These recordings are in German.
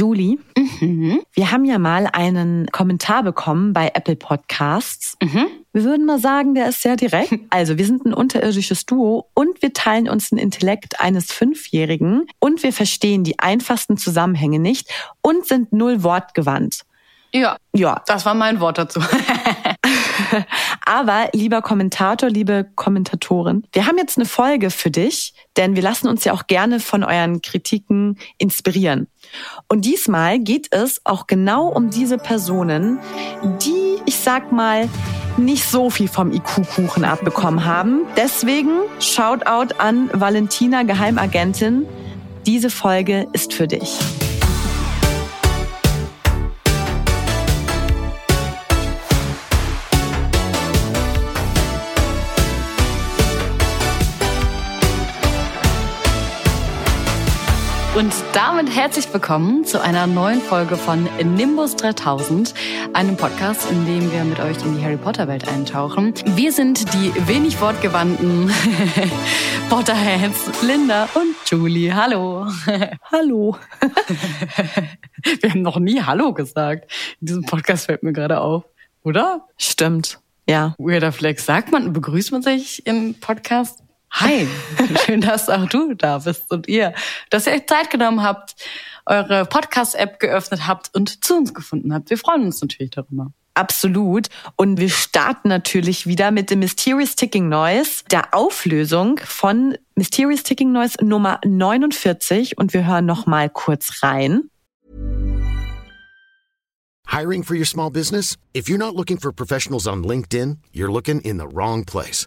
Julie, mhm. wir haben ja mal einen Kommentar bekommen bei Apple Podcasts. Mhm. Wir würden mal sagen, der ist sehr direkt. Also wir sind ein unterirdisches Duo und wir teilen uns den Intellekt eines Fünfjährigen und wir verstehen die einfachsten Zusammenhänge nicht und sind null wortgewandt. Ja, ja, das war mein Wort dazu. Aber lieber Kommentator, liebe Kommentatorin, wir haben jetzt eine Folge für dich, denn wir lassen uns ja auch gerne von euren Kritiken inspirieren. Und diesmal geht es auch genau um diese Personen, die, ich sag mal, nicht so viel vom IQ-Kuchen abbekommen haben. Deswegen Shoutout an Valentina Geheimagentin. Diese Folge ist für dich. Und damit herzlich willkommen zu einer neuen Folge von Nimbus 3000, einem Podcast, in dem wir mit euch in die Harry Potter Welt eintauchen. Wir sind die wenig wortgewandten Potterheads, Linda und Julie. Hallo. Hallo. wir haben noch nie Hallo gesagt. In diesem Podcast fällt mir gerade auf, oder? Stimmt. Ja. Weirder Flex. Sagt man, begrüßt man sich im Podcast? Hi, schön, dass auch du da bist und ihr, dass ihr euch Zeit genommen habt, eure Podcast-App geöffnet habt und zu uns gefunden habt. Wir freuen uns natürlich darüber. Absolut. Und wir starten natürlich wieder mit dem Mysterious Ticking Noise, der Auflösung von Mysterious Ticking Noise Nummer 49. Und wir hören noch mal kurz rein. Hiring for your small business? If you're not looking for professionals on LinkedIn, you're looking in the wrong place.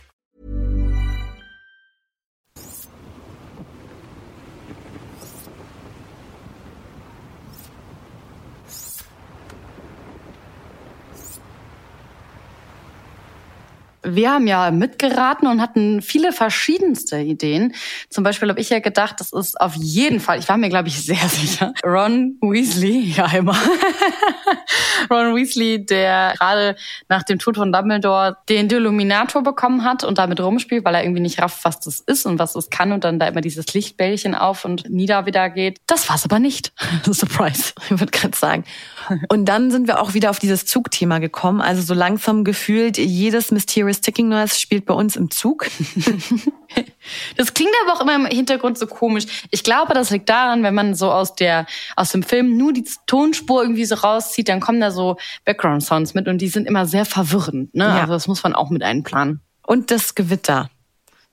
Wir haben ja mitgeraten und hatten viele verschiedenste Ideen. Zum Beispiel habe ich ja gedacht, das ist auf jeden Fall, ich war mir glaube ich sehr sicher, Ron Weasley, ja immer, Ron Weasley, der gerade nach dem Tod von Dumbledore den Deluminator bekommen hat und damit rumspielt, weil er irgendwie nicht rafft, was das ist und was es kann und dann da immer dieses Lichtbällchen auf und nieder wieder geht. Das war's aber nicht. Surprise, ich würde gerade sagen. Und dann sind wir auch wieder auf dieses Zugthema gekommen. Also so langsam gefühlt jedes Mysterious Ticking Noise spielt bei uns im Zug. das klingt aber auch immer im Hintergrund so komisch. Ich glaube, das liegt daran, wenn man so aus der, aus dem Film nur die Tonspur irgendwie so rauszieht, dann kommen da so Background Sounds mit und die sind immer sehr verwirrend, ne? Ja. Also das muss man auch mit einplanen. Und das Gewitter.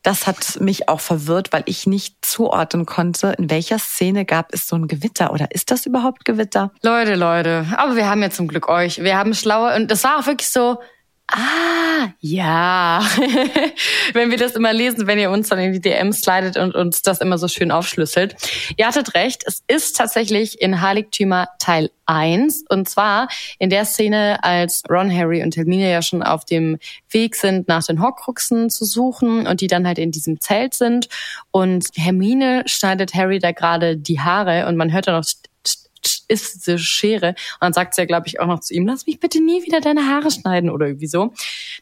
Das hat mich auch verwirrt, weil ich nicht zuordnen konnte, in welcher Szene gab es so ein Gewitter oder ist das überhaupt Gewitter? Leute, Leute, aber wir haben ja zum Glück euch. Wir haben schlaue und das war auch wirklich so, Ah, ja. wenn wir das immer lesen, wenn ihr uns dann in die DMs slidet und uns das immer so schön aufschlüsselt. Ihr hattet recht, es ist tatsächlich in Heiligtümer Teil 1. Und zwar in der Szene, als Ron, Harry und Hermine ja schon auf dem Weg sind, nach den Horcruxen zu suchen und die dann halt in diesem Zelt sind. Und Hermine schneidet Harry da gerade die Haare und man hört dann noch ist diese Schere. Und dann sagt sie ja, glaube ich, auch noch zu ihm, lass mich bitte nie wieder deine Haare schneiden oder irgendwie so.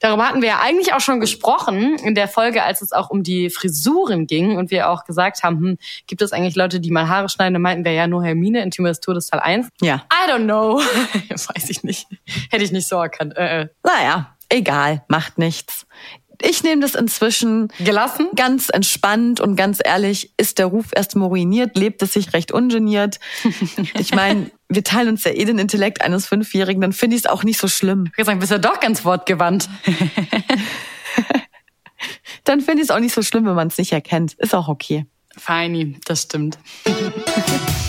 Darüber hatten wir ja eigentlich auch schon gesprochen in der Folge, als es auch um die Frisuren ging und wir auch gesagt haben, hm, gibt es eigentlich Leute, die mal Haare schneiden? Da meinten wir ja nur Hermine in Timo des Todes Teil 1. Ja. I don't know. Weiß ich nicht. Hätte ich nicht so erkannt. Äh, äh. Naja, egal, macht nichts Ich nehme das inzwischen Gelassen? ganz entspannt und ganz ehrlich, ist der Ruf erst mal ruiniert, lebt es sich recht ungeniert. Ich meine, wir teilen uns ja eh den Intellekt eines Fünfjährigen, dann finde ich es auch nicht so schlimm. Ich sagen, bist ja doch ganz wortgewandt. Dann finde ich es auch nicht so schlimm, wenn man es nicht erkennt. Ist auch okay. Feini, das stimmt.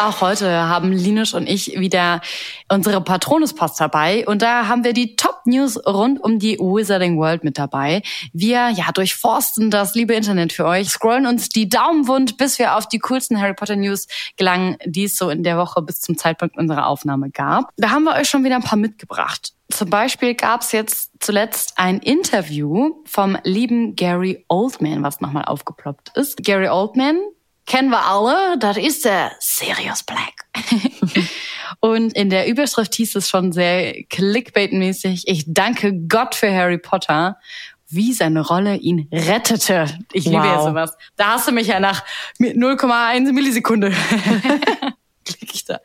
auch heute haben Linus und ich wieder unsere Patronus-Post dabei. Und da haben wir die Top-News rund um die Wizarding World mit dabei. Wir ja durchforsten das liebe Internet für euch, scrollen uns die Daumen wund, bis wir auf die coolsten Harry Potter News gelangen, die es so in der Woche bis zum Zeitpunkt unserer Aufnahme gab. Da haben wir euch schon wieder ein paar mitgebracht. Zum Beispiel gab es jetzt zuletzt ein Interview vom lieben Gary Oldman, was nochmal aufgeploppt ist. Gary Oldman kennen wir alle, das ist der Sirius Black. Und in der Überschrift hieß es schon sehr clickbait-mäßig, ich danke Gott für Harry Potter, wie seine Rolle ihn rettete. Ich liebe ja Wow. sowas. Da hast du mich ja nach 0,1 Millisekunde. Klick ich da,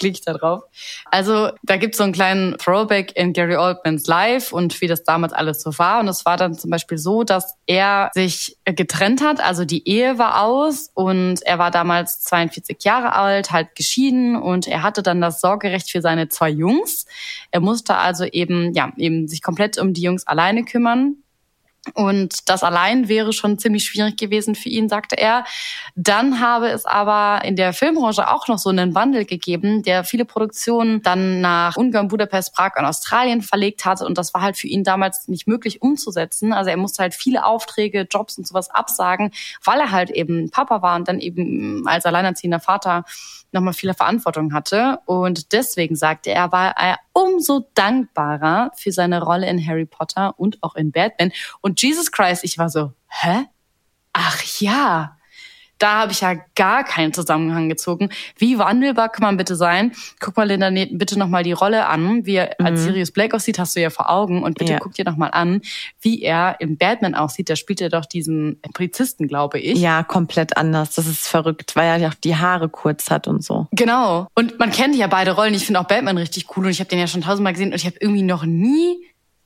ich da drauf. Also da gibt's so einen kleinen Throwback in Gary Oldmans Life und wie das damals alles so war. Und es war dann zum Beispiel so, dass er sich getrennt hat, also die Ehe war aus und er war damals 42 Jahre alt, halt geschieden und er hatte dann das Sorgerecht für seine zwei Jungs. Er musste also eben, ja, eben sich komplett um die Jungs alleine kümmern. Und das allein wäre schon ziemlich schwierig gewesen für ihn, sagte er. Dann habe es aber in der Filmbranche auch noch so einen Wandel gegeben, der viele Produktionen dann nach Ungarn, Budapest, Prag und Australien verlegt hatte. Und das war halt für ihn damals nicht möglich umzusetzen. Also er musste halt viele Aufträge, Jobs und sowas absagen, weil er halt eben Papa war und dann eben als alleinerziehender Vater nochmal viele Verantwortung hatte. Und deswegen sagte er, war er umso dankbarer für seine Rolle in Harry Potter und auch in Batman. Und Jesus Christ, ich war so, hä? Ach ja. Da habe ich ja gar keinen Zusammenhang gezogen. Wie wandelbar kann man bitte sein? Guck mal, Linda, ne- bitte nochmal die Rolle an. Wie er als Sirius Black aussieht, hast du ja vor Augen. Und bitte Ja. guck dir nochmal an, wie er im Batman aussieht. Da spielt er doch diesen Polizisten, glaube ich. Ja, komplett anders. Das ist verrückt, weil er ja auch die Haare kurz hat und so. Genau. Und man kennt ja beide Rollen. Ich finde auch Batman richtig cool und ich habe den ja schon tausendmal gesehen und ich habe irgendwie noch nie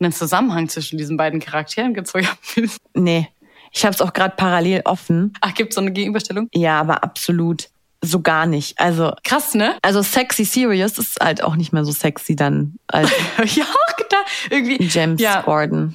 einen Zusammenhang zwischen diesen beiden Charakteren gezogen. Nee, ich habe es auch gerade parallel offen. Ach, gibt's so eine Gegenüberstellung? Ja, aber absolut so gar nicht. Also Krass, ne? also sexy Sirius ist halt auch nicht mehr so sexy dann als auch gedacht. Irgendwie. James ja, Gordon.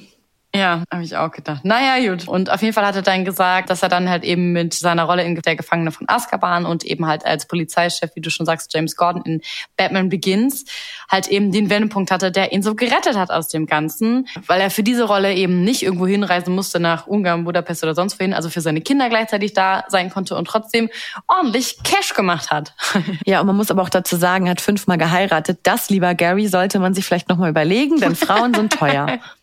Ja, habe ich auch gedacht. Naja, gut. Und auf jeden Fall hat er dann gesagt, dass er dann halt eben mit seiner Rolle in der Gefangene von Azkaban und eben halt als Polizeichef, wie du schon sagst, James Gordon in Batman Begins, halt eben den Wendepunkt hatte, der ihn so gerettet hat aus dem Ganzen, weil er für diese Rolle eben nicht irgendwo hinreisen musste nach Ungarn, Budapest oder sonst wohin, also für seine Kinder gleichzeitig da sein konnte und trotzdem ordentlich Cash gemacht hat. Ja, und man muss aber auch dazu sagen, er hat fünfmal geheiratet. Das, lieber Gary, sollte man sich vielleicht nochmal überlegen, denn Frauen sind teuer.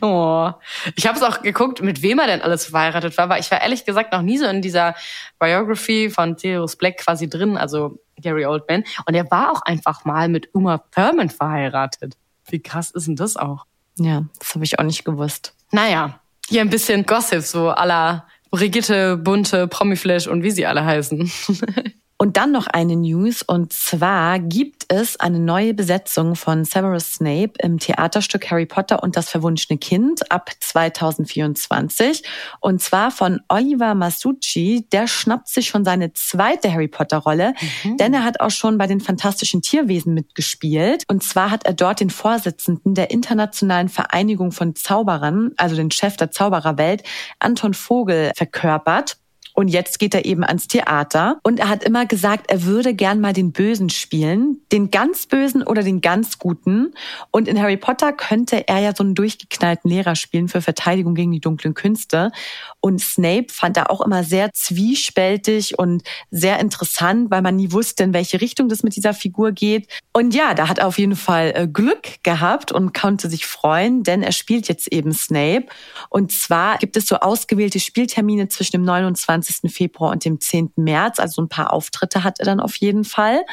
Oh, ich habe es auch geguckt, mit wem er denn alles verheiratet war, weil ich war ehrlich gesagt noch nie so in dieser Biography von Sirius Black quasi drin, also Gary Oldman. Und er war auch einfach mal mit Uma Thurman verheiratet. Wie krass ist denn das auch? Ja, das habe ich auch nicht gewusst. Naja, hier ein bisschen Gossip, so la Brigitte, Bunte, Promiflash und wie sie alle heißen. Und dann noch eine News und zwar gibt es eine neue Besetzung von Severus Snape im Theaterstück Harry Potter und das verwunschene Kind ab 2024 und zwar von Oliver Masucci. Der schnappt sich schon seine zweite Harry Potter Rolle, denn er hat auch schon bei den fantastischen Tierwesen mitgespielt und zwar hat er dort den Vorsitzenden der Internationalen Vereinigung von Zauberern, also den Chef der Zaubererwelt, Anton Vogel verkörpert. Und jetzt geht er eben ans Theater. Und er hat immer gesagt, er würde gern mal den Bösen spielen. Den ganz Bösen oder den ganz Guten. Und in Harry Potter könnte er ja so einen durchgeknallten Lehrer spielen für Verteidigung gegen die dunklen Künste. Und Snape fand er auch immer sehr zwiespältig und sehr interessant, weil man nie wusste, in welche Richtung das mit dieser Figur geht. Und ja, da hat er auf jeden Fall äh, Glück gehabt und konnte sich freuen, denn er spielt jetzt eben Snape. Und zwar gibt es so ausgewählte Spieltermine zwischen dem 29. 23. Februar und dem 10. März. Also ein paar Auftritte hat er dann auf jeden Fall.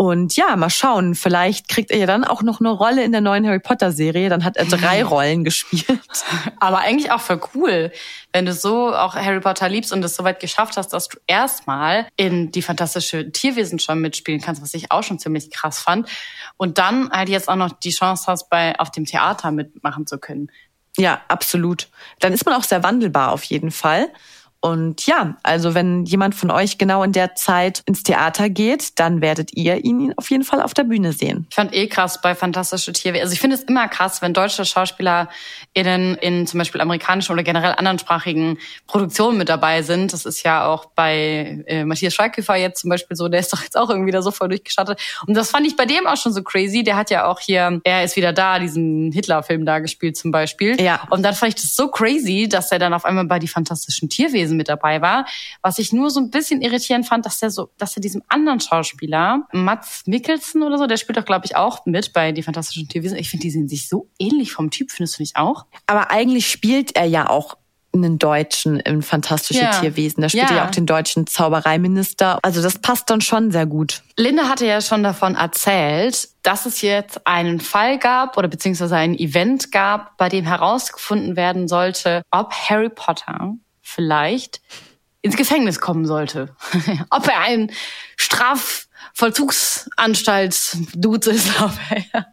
Und ja, mal schauen, vielleicht kriegt er ja dann auch noch eine Rolle in der neuen Harry Potter Serie. Dann hat er drei Rollen gespielt. Aber eigentlich auch voll cool, wenn du so auch Harry Potter liebst und es so weit geschafft hast, dass du erstmal in die fantastische Tierwesen schon mitspielen kannst, was ich auch schon ziemlich krass fand. Und dann halt jetzt auch noch die Chance hast, bei auf dem Theater mitmachen zu können. Ja, absolut. Dann ist man auch sehr wandelbar auf jeden Fall. Und ja, also wenn jemand von euch genau in der Zeit ins Theater geht, dann werdet ihr ihn auf jeden Fall auf der Bühne sehen. Ich fand eh krass bei Fantastische Tierwesen. Also ich finde es immer krass, wenn deutsche SchauspielerInnen in zum Beispiel amerikanischen oder generell anderssprachigen Produktionen mit dabei sind. Das ist ja auch bei äh, Matthias Schweighöfer jetzt zum Beispiel so, der ist doch jetzt auch irgendwie da so voll durchgestattet. Und das fand ich bei dem auch schon so crazy. Der hat ja auch hier, er ist wieder da, diesen Hitler-Film da gespielt zum Beispiel. Ja. Und dann fand ich das so crazy, dass er dann auf einmal bei die Fantastischen Tierwesen Tierwesen mit dabei war. Was ich nur so ein bisschen irritierend fand, dass er so, dass er diesem anderen Schauspieler, Mats Mikkelsen oder so, der spielt doch, glaube ich, auch mit bei Die Fantastischen Tierwesen. Ich finde, die sehen sich so ähnlich vom Typ, findest du nicht auch? Aber eigentlich spielt er ja auch einen Deutschen im Fantastische Ja. Tierwesen. Da spielt Ja. er ja auch den deutschen Zaubereiminister. Also das passt dann schon sehr gut. Linda hatte ja schon davon erzählt, dass es jetzt einen Fall gab oder beziehungsweise ein Event gab, bei dem herausgefunden werden sollte, ob Harry Potter vielleicht ins Gefängnis kommen sollte. ob er ein Strafvollzugsanstalt-Dude ist, ob er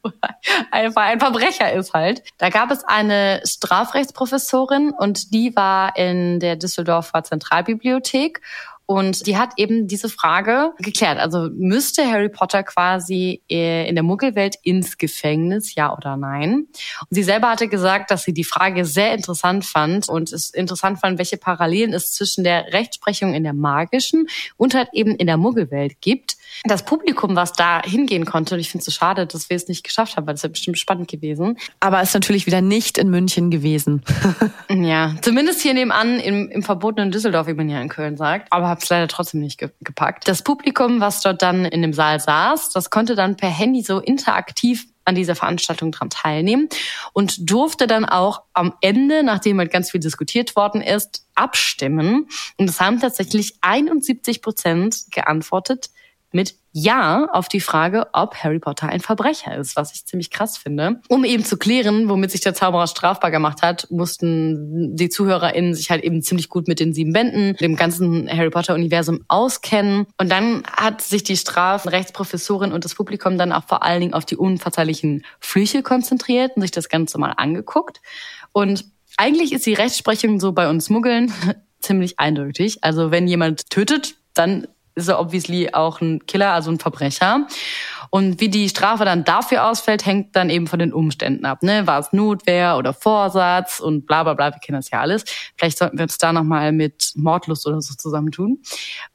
einfach ein Verbrecher ist halt. Da gab es eine Strafrechtsprofessorin und die war in der Düsseldorfer Zentralbibliothek und die hat eben diese Frage geklärt. Also müsste Harry Potter quasi äh, in der Muggelwelt ins Gefängnis, ja oder nein? Und sie selber hatte gesagt, dass sie die Frage sehr interessant fand und es interessant fand, welche Parallelen es zwischen der Rechtsprechung in der magischen und halt eben in der Muggelwelt gibt. Das Publikum, was da hingehen konnte, und ich finde es so schade, dass wir es nicht geschafft haben, weil es wäre bestimmt spannend gewesen. Aber ist natürlich wieder nicht in München gewesen. Ja, zumindest hier nebenan im, im verbotenen Düsseldorf, wie man ja in Köln sagt. Aber hab's leider trotzdem nicht ge gepackt. Das Publikum, was dort dann in dem Saal saß, das konnte dann per Handy so interaktiv an dieser Veranstaltung dran teilnehmen und durfte dann auch am Ende, nachdem halt ganz viel diskutiert worden ist, abstimmen. Und es haben tatsächlich 71 Prozent geantwortet mit Ja auf die Frage, ob Harry Potter ein Verbrecher ist, was ich ziemlich krass finde. Um eben zu klären, womit sich der Zauberer strafbar gemacht hat, mussten die ZuhörerInnen sich halt eben ziemlich gut mit den sieben Bänden, dem ganzen Harry Potter-Universum auskennen. Und dann hat sich die Strafrechtsprofessorin und das Publikum dann auch vor allen Dingen auf die unverzeihlichen Flüche konzentriert und sich das Ganze mal angeguckt. Und eigentlich ist die Rechtsprechung so bei uns Muggeln ziemlich eindeutig. Also wenn jemand tötet, dann ist er obviously auch ein Killer, also ein Verbrecher. Und wie die Strafe dann dafür ausfällt, hängt dann eben von den Umständen ab. Ne? War es Notwehr oder Vorsatz und bla bla bla, wir kennen das ja alles. Vielleicht sollten wir uns da nochmal mit Mordlust oder so zusammentun.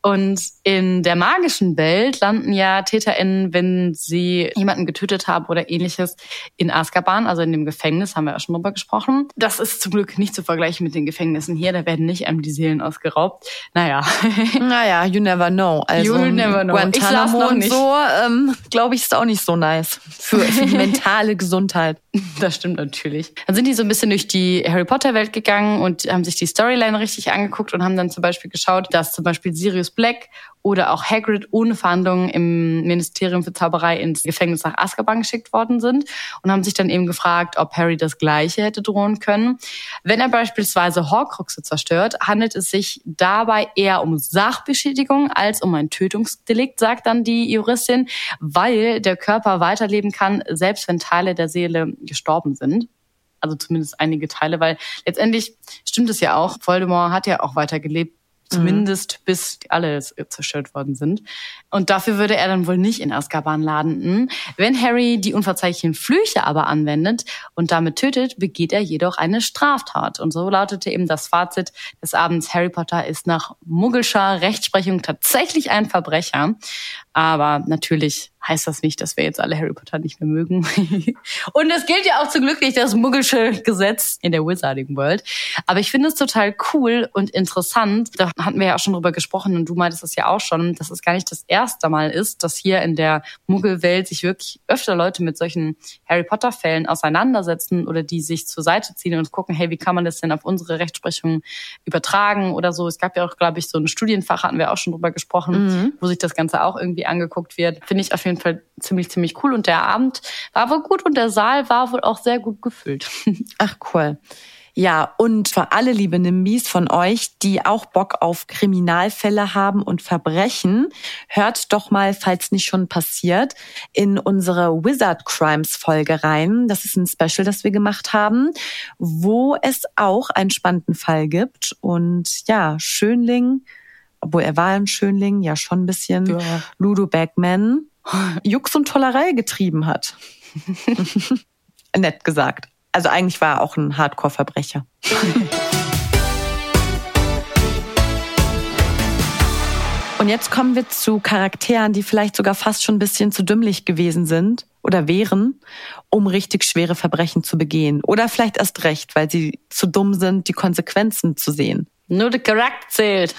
Und in der magischen Welt landen ja TäterInnen, wenn sie jemanden getötet haben oder ähnliches, in Azkaban, also in dem Gefängnis, haben wir ja schon drüber gesprochen. Das ist zum Glück nicht zu vergleichen mit den Gefängnissen hier, da werden nicht einem die Seelen ausgeraubt. Naja, Naja, you never know. Also You never know. Ich Guantanamo noch und nicht. so, ähm, glaube ich, ist auch nicht so nice für, für die mentale Gesundheit. Das stimmt natürlich. Dann sind die so ein bisschen durch die Harry Potter Welt gegangen und haben sich die Storyline richtig angeguckt und haben dann zum Beispiel geschaut, dass zum Beispiel Sirius Black oder auch Hagrid ohne Verhandlungen im Ministerium für Zauberei ins Gefängnis nach Azkaban geschickt worden sind und haben sich dann eben gefragt, ob Harry das Gleiche hätte drohen können. Wenn er beispielsweise Horcruxe zerstört, handelt es sich dabei eher um Sachbeschädigung als um ein Tötungsdelikt, sagt dann die Juristin, weil der Körper weiterleben kann, selbst wenn Teile der Seele gestorben sind. Also zumindest einige Teile, weil letztendlich stimmt es ja auch, Voldemort hat ja auch weitergelebt, zumindest bis alle zerstört worden sind. Und dafür würde er dann wohl nicht in Azkaban landen. Wenn Harry die unverzeihlichen Flüche aber anwendet und damit tötet, begeht er jedoch eine Straftat. Und so lautete eben das Fazit des Abends, Harry Potter ist nach muggelscher Rechtsprechung tatsächlich ein Verbrecher. Aber natürlich heißt das nicht, dass wir jetzt alle Harry Potter nicht mehr mögen. und es gilt ja auch zum Glück nicht das muggelsche Gesetz in der Wizarding World. Aber ich finde es total cool und interessant. Da hatten wir ja auch schon drüber gesprochen und du meintest es ja auch schon, dass es gar nicht das erste Mal ist, dass hier in der Muggelwelt sich wirklich öfter Leute mit solchen Harry Potter Fällen auseinandersetzen oder die sich zur Seite ziehen und gucken, hey, wie kann man das denn auf unsere Rechtsprechung übertragen oder so. Es gab ja auch, glaube ich, so ein Studienfach, hatten wir auch schon drüber gesprochen, mhm. wo sich das Ganze auch irgendwie angeguckt wird. Finde ich auf jeden Fall ziemlich, ziemlich cool. Und der Abend war wohl gut und der Saal war wohl auch sehr gut gefüllt. Ach cool. Ja, und für alle liebe Nimbis von euch, die auch Bock auf Kriminalfälle haben und Verbrechen, hört doch mal, falls nicht schon passiert, in unsere Wizard Crimes Folge rein. Das ist ein Special, das wir gemacht haben, wo es auch einen spannenden Fall gibt. Und ja, Schönling, obwohl er war ein Schönling, ja schon ein bisschen ja. Ludo Bagman, Jux und Tollerei getrieben hat. Nett gesagt. Also eigentlich war er auch ein Hardcore-Verbrecher. Und jetzt kommen wir zu Charakteren, die vielleicht sogar fast schon ein bisschen zu dümmlich gewesen sind oder wären, um richtig schwere Verbrechen zu begehen. Oder vielleicht erst recht, weil sie zu dumm sind, die Konsequenzen zu sehen. Nur der Charakter zählt.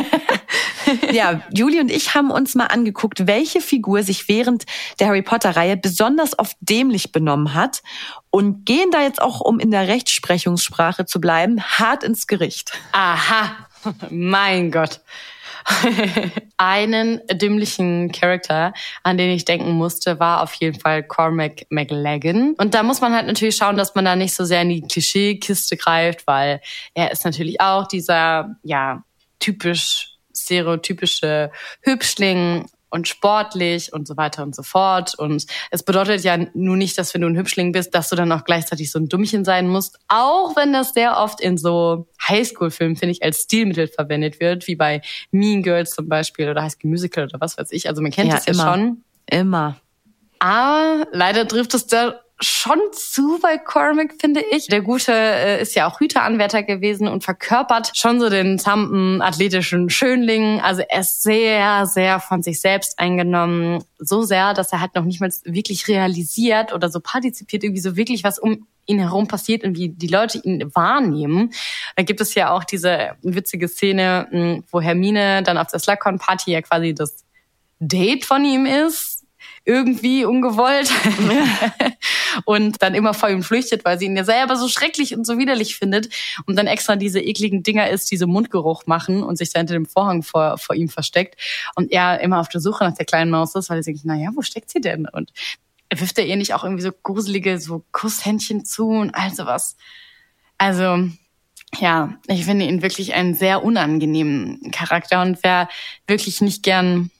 ja, Julie und ich haben uns mal angeguckt, welche Figur sich während der Harry Potter-Reihe besonders oft dämlich benommen hat und gehen da jetzt auch, um in der Rechtsprechungssprache zu bleiben, hart ins Gericht. Aha, mein Gott. Einen dümmlichen Charakter, an den ich denken musste, war auf jeden Fall Cormac McLagan. Und da muss man halt natürlich schauen, dass man da nicht so sehr in die Klischeekiste greift, weil er ist natürlich auch dieser, ja, typisch stereotypische Hübschling und sportlich und so weiter und so fort. Und es bedeutet ja nur nicht, dass wenn du ein Hübschling bist, dass du dann auch gleichzeitig so ein Dummchen sein musst. Auch wenn das sehr oft in so Highschool-Filmen, finde ich, als Stilmittel verwendet wird, wie bei Mean Girls zum Beispiel oder High School Musical oder was weiß ich. Also man kennt ja, das ja immer. schon. Immer. Aber leider trifft es da schon zu bei Cormac, finde ich. Der Gute äh, ist ja auch Hüteranwärter gewesen und verkörpert schon so den zampen, athletischen Schönling. Also er ist sehr, sehr von sich selbst eingenommen. So sehr, dass er halt noch nicht mal wirklich realisiert oder so partizipiert, irgendwie so wirklich was um ihn herum passiert und wie die Leute ihn wahrnehmen. Da gibt es ja auch diese witzige Szene, hm, wo Hermine dann auf der Slughorn-Party ja quasi das Date von ihm ist irgendwie ungewollt und dann immer vor ihm flüchtet, weil sie ihn ja selber so schrecklich und so widerlich findet und dann extra diese ekligen Dinger ist, diese Mundgeruch machen und sich da hinter dem Vorhang vor, vor ihm versteckt und er immer auf der Suche nach der kleinen Maus ist, weil er denkt, naja, wo steckt sie denn? Und wirft er ihr nicht auch irgendwie so gruselige so Kusshändchen zu und all sowas. Also ja, ich finde ihn wirklich einen sehr unangenehmen Charakter und wer wirklich nicht gern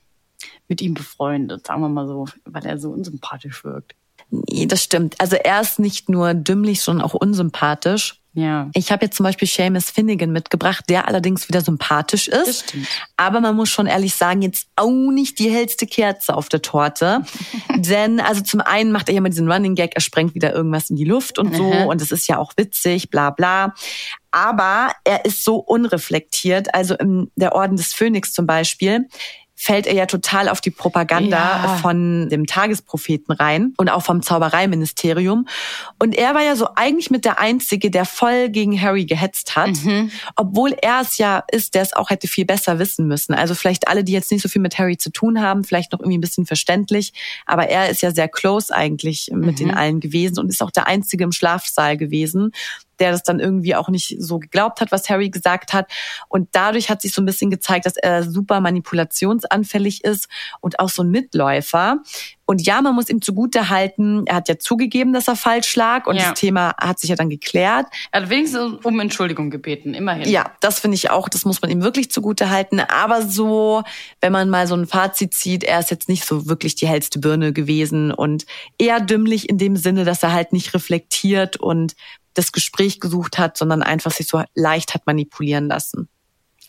mit ihm befreundet, sagen wir mal so, weil er so unsympathisch wirkt. Nee, das stimmt. Also er ist nicht nur dümmlich, sondern auch unsympathisch. Ja. Ich habe jetzt zum Beispiel Seamus Finnegan mitgebracht, der allerdings wieder sympathisch ist. Das stimmt. Aber man muss schon ehrlich sagen, jetzt auch nicht die hellste Kerze auf der Torte. Denn also zum einen macht er ja mal diesen Running Gag, er sprengt wieder irgendwas in die Luft und so. Mhm. Und es ist ja auch witzig, bla bla. Aber er ist so unreflektiert. Also in der Orden des Phönix zum Beispiel fällt er ja total auf die Propaganda ja. von dem Tagespropheten rein und auch vom Zaubereiministerium. Und er war ja so eigentlich mit der Einzige, der voll gegen Harry gehetzt hat, mhm. obwohl er es ja ist, der es auch hätte viel besser wissen müssen. Also vielleicht alle, die jetzt nicht so viel mit Harry zu tun haben, vielleicht noch irgendwie ein bisschen verständlich, aber er ist ja sehr close eigentlich mit mhm. den allen gewesen und ist auch der Einzige im Schlafsaal gewesen der das dann irgendwie auch nicht so geglaubt hat, was Harry gesagt hat. Und dadurch hat sich so ein bisschen gezeigt, dass er super manipulationsanfällig ist und auch so ein Mitläufer. Und ja, man muss ihm zugute halten, er hat ja zugegeben, dass er falsch lag und ja. das Thema hat sich ja dann geklärt. Er hat wenigstens um Entschuldigung gebeten, immerhin. Ja, das finde ich auch, das muss man ihm wirklich zugute halten. Aber so, wenn man mal so ein Fazit zieht, er ist jetzt nicht so wirklich die hellste Birne gewesen und eher dümmlich in dem Sinne, dass er halt nicht reflektiert und das Gespräch gesucht hat, sondern einfach sich so leicht hat manipulieren lassen.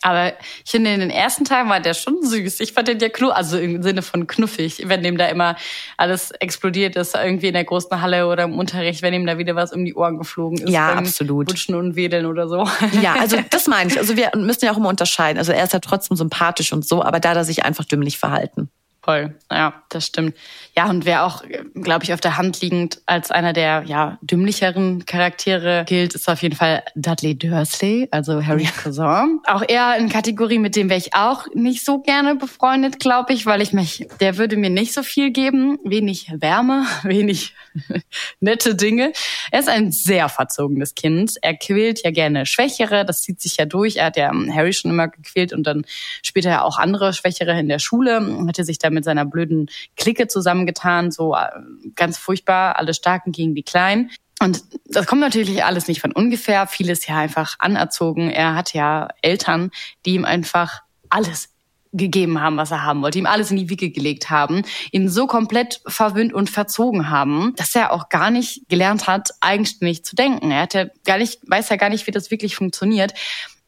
Aber ich finde, in den ersten Tagen war der schon süß. Ich fand den ja knuffig, also im Sinne von knuffig, wenn dem da immer alles explodiert ist, irgendwie in der großen Halle oder im Unterricht, wenn ihm da wieder was um die Ohren geflogen ist. Ja, absolut. Wutschen und Wedeln oder so. Ja, also das meine ich. Also wir müssen ja auch immer unterscheiden. Also er ist ja trotzdem sympathisch und so, aber da hat er sich einfach dümmlich verhalten. Voll, ja, das stimmt. Ja, und wer auch, glaube ich, auf der Hand liegend als einer der ja dümmlicheren Charaktere gilt, ist auf jeden Fall Dudley Dursley, also Harrys ja. Cousin. Auch er in Kategorie, mit dem wäre ich auch nicht so gerne befreundet, glaube ich, weil ich mich, der würde mir nicht so viel geben, wenig Wärme, wenig nette Dinge. Er ist ein sehr verzogenes Kind. Er quält ja gerne Schwächere, das zieht sich ja durch. Er hat ja Harry schon immer gequält und dann später ja auch andere Schwächere in der Schule, hatte sich da mit seiner blöden Clique zusammengetan, so äh, ganz furchtbar, alle Starken gegen die Kleinen. Und das kommt natürlich alles nicht von ungefähr. Vieles ja einfach anerzogen. Er hat ja Eltern, die ihm einfach alles gegeben haben, was er haben wollte, ihm alles in die Wiege gelegt haben, ihn so komplett verwöhnt und verzogen haben, dass er auch gar nicht gelernt hat, eigenständig zu denken. Er hat ja gar nicht, weiß ja gar nicht, wie das wirklich funktioniert.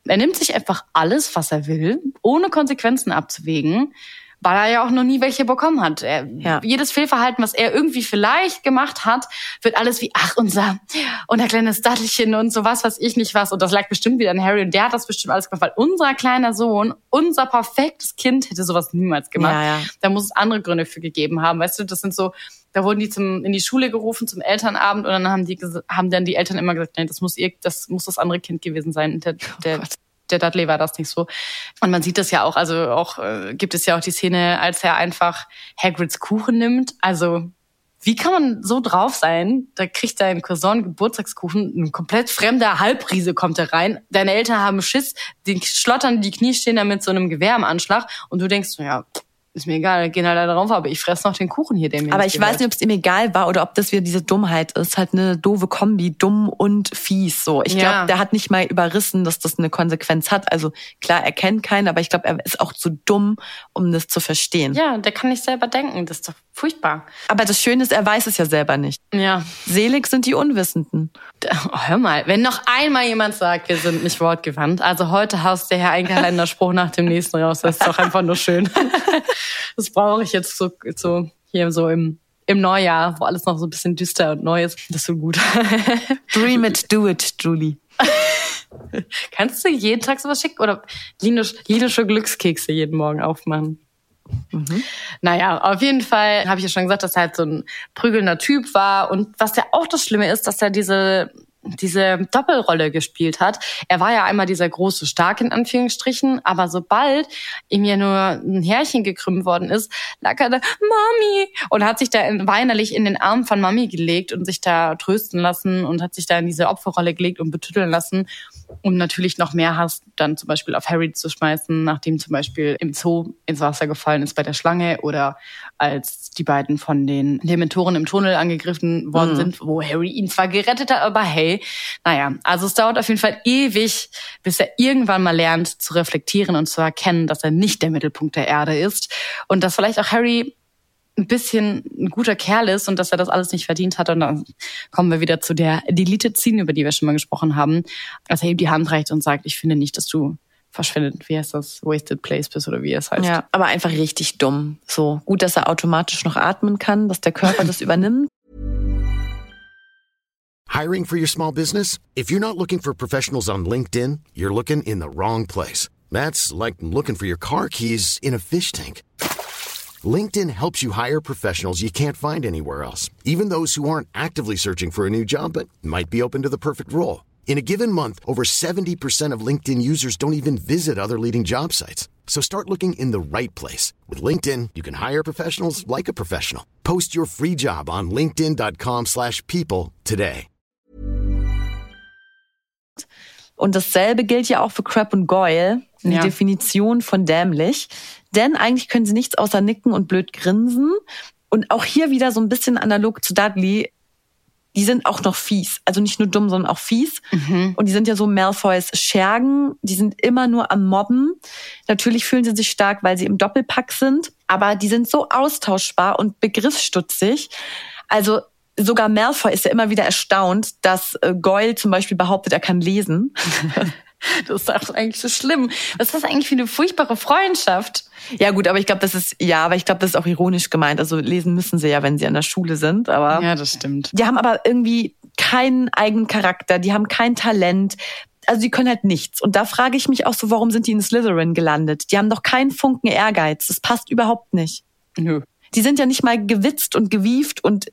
Er nimmt sich einfach alles, was er will, ohne Konsequenzen abzuwägen weil er ja auch noch nie welche bekommen hat. Er, ja. Jedes Fehlverhalten, was er irgendwie vielleicht gemacht hat, wird alles wie, ach, unser, unser kleines Dattelchen und sowas, was ich nicht was. Und das lag bestimmt wieder an Harry und der hat das bestimmt alles gemacht, weil unser kleiner Sohn, unser perfektes Kind hätte sowas niemals gemacht. Ja, ja. Da muss es andere Gründe für gegeben haben. Weißt du, das sind so, da wurden die zum, in die Schule gerufen zum Elternabend und dann haben die, haben dann die Eltern immer gesagt, nein, das muss ihr, das muss das andere Kind gewesen sein. Der, der, oh der Dudley war das nicht so. Und man sieht das ja auch, also auch äh, gibt es ja auch die Szene, als er einfach Hagrids Kuchen nimmt. Also wie kann man so drauf sein? Da kriegt dein Cousin Geburtstagskuchen, ein komplett fremder Halbriese kommt da rein. Deine Eltern haben Schiss, die schlottern, die Knie stehen da mit so einem Gewehr im Anschlag und du denkst, ja, ist mir egal, gehen halt da drauf, aber ich fress noch den Kuchen hier, der mir Aber ich gehört. weiß nicht, ob es ihm egal war oder ob das wieder diese Dummheit ist, halt eine doofe Kombi, dumm und fies, so. Ich ja. glaube, der hat nicht mal überrissen, dass das eine Konsequenz hat. Also klar, er kennt keinen, aber ich glaube, er ist auch zu dumm, um das zu verstehen. Ja, der kann nicht selber denken, das ist doch furchtbar. Aber das Schöne ist, er weiß es ja selber nicht. Ja. Selig sind die Unwissenden. Oh, hör mal, wenn noch einmal jemand sagt, wir sind nicht wortgewandt, also heute haust der Herr ein Kalenderspruch nach dem nächsten raus, das ist doch einfach nur schön. das brauche ich jetzt so, so hier so im im Neujahr, wo alles noch so ein bisschen düster und neu ist. Das ist so gut. Dream it, do it, Julie. Kannst du jeden Tag sowas schicken oder linische Glückskekse jeden Morgen aufmachen? Mhm. Naja, auf jeden Fall habe ich ja schon gesagt, dass er halt so ein prügelnder Typ war. Und was ja auch das Schlimme ist, dass er diese diese Doppelrolle gespielt hat. Er war ja einmal dieser große Stark in Anführungsstrichen, aber sobald ihm ja nur ein Härchen gekrümmt worden ist, lag er da, Mami, und hat sich da weinerlich in den Arm von Mami gelegt und sich da trösten lassen und hat sich da in diese Opferrolle gelegt und betütteln lassen, um natürlich noch mehr Hass dann zum Beispiel auf Harry zu schmeißen, nachdem zum Beispiel im Zoo ins Wasser gefallen ist bei der Schlange oder als die beiden von den Dementoren im Tunnel angegriffen worden mhm. sind, wo Harry ihn zwar gerettet hat, aber hey, naja, also es dauert auf jeden Fall ewig, bis er irgendwann mal lernt zu reflektieren und zu erkennen, dass er nicht der Mittelpunkt der Erde ist und dass vielleicht auch Harry ein bisschen ein guter Kerl ist und dass er das alles nicht verdient hat. Und dann kommen wir wieder zu der Deleted Scene, über die wir schon mal gesprochen haben, als er ihm die Hand reicht und sagt, ich finde nicht, dass du verschwindet, wie heißt das, Wasted Place bist oder wie es heißt. Ja, aber einfach richtig dumm. So gut, dass er automatisch noch atmen kann, dass der Körper das übernimmt. Hiring for your small business? If you're not looking for professionals on LinkedIn, you're looking in the wrong place. That's like looking for your car keys in a fish tank. LinkedIn helps you hire professionals you can't find anywhere else, even those who aren't actively searching for a new job but might be open to the perfect role. In a given month, over 70% of LinkedIn users don't even visit other leading job sites. So start looking in the right place. With LinkedIn, you can hire professionals like a professional. Post your free job on linkedin.com slash people today. Und dasselbe gilt ja auch für Crap und Goyle, die ja. Definition von dämlich. Denn eigentlich können sie nichts außer nicken und blöd grinsen. Und auch hier wieder so ein bisschen analog zu Dudley die sind auch noch fies. Also nicht nur dumm, sondern auch fies. Mhm. Und die sind ja so Malfoys Schergen. Die sind immer nur am Mobben. Natürlich fühlen sie sich stark, weil sie im Doppelpack sind. Aber die sind so austauschbar und begriffsstutzig. Also sogar Malfoy ist ja immer wieder erstaunt, dass äh, Goyle zum Beispiel behauptet, er kann lesen. Das ist doch eigentlich so schlimm. Was ist das eigentlich für eine furchtbare Freundschaft? Ja gut, aber ich glaube, das ist ja, aber ich glaube, das ist auch ironisch gemeint. Also lesen müssen sie ja, wenn sie an der Schule sind. Aber ja, das stimmt. Die haben aber irgendwie keinen eigenen Charakter. Die haben kein Talent. Also die können halt nichts. Und da frage ich mich auch so, warum sind die in Slytherin gelandet? Die haben doch keinen Funken Ehrgeiz. Das passt überhaupt nicht. Nö. Die sind ja nicht mal gewitzt und gewieft und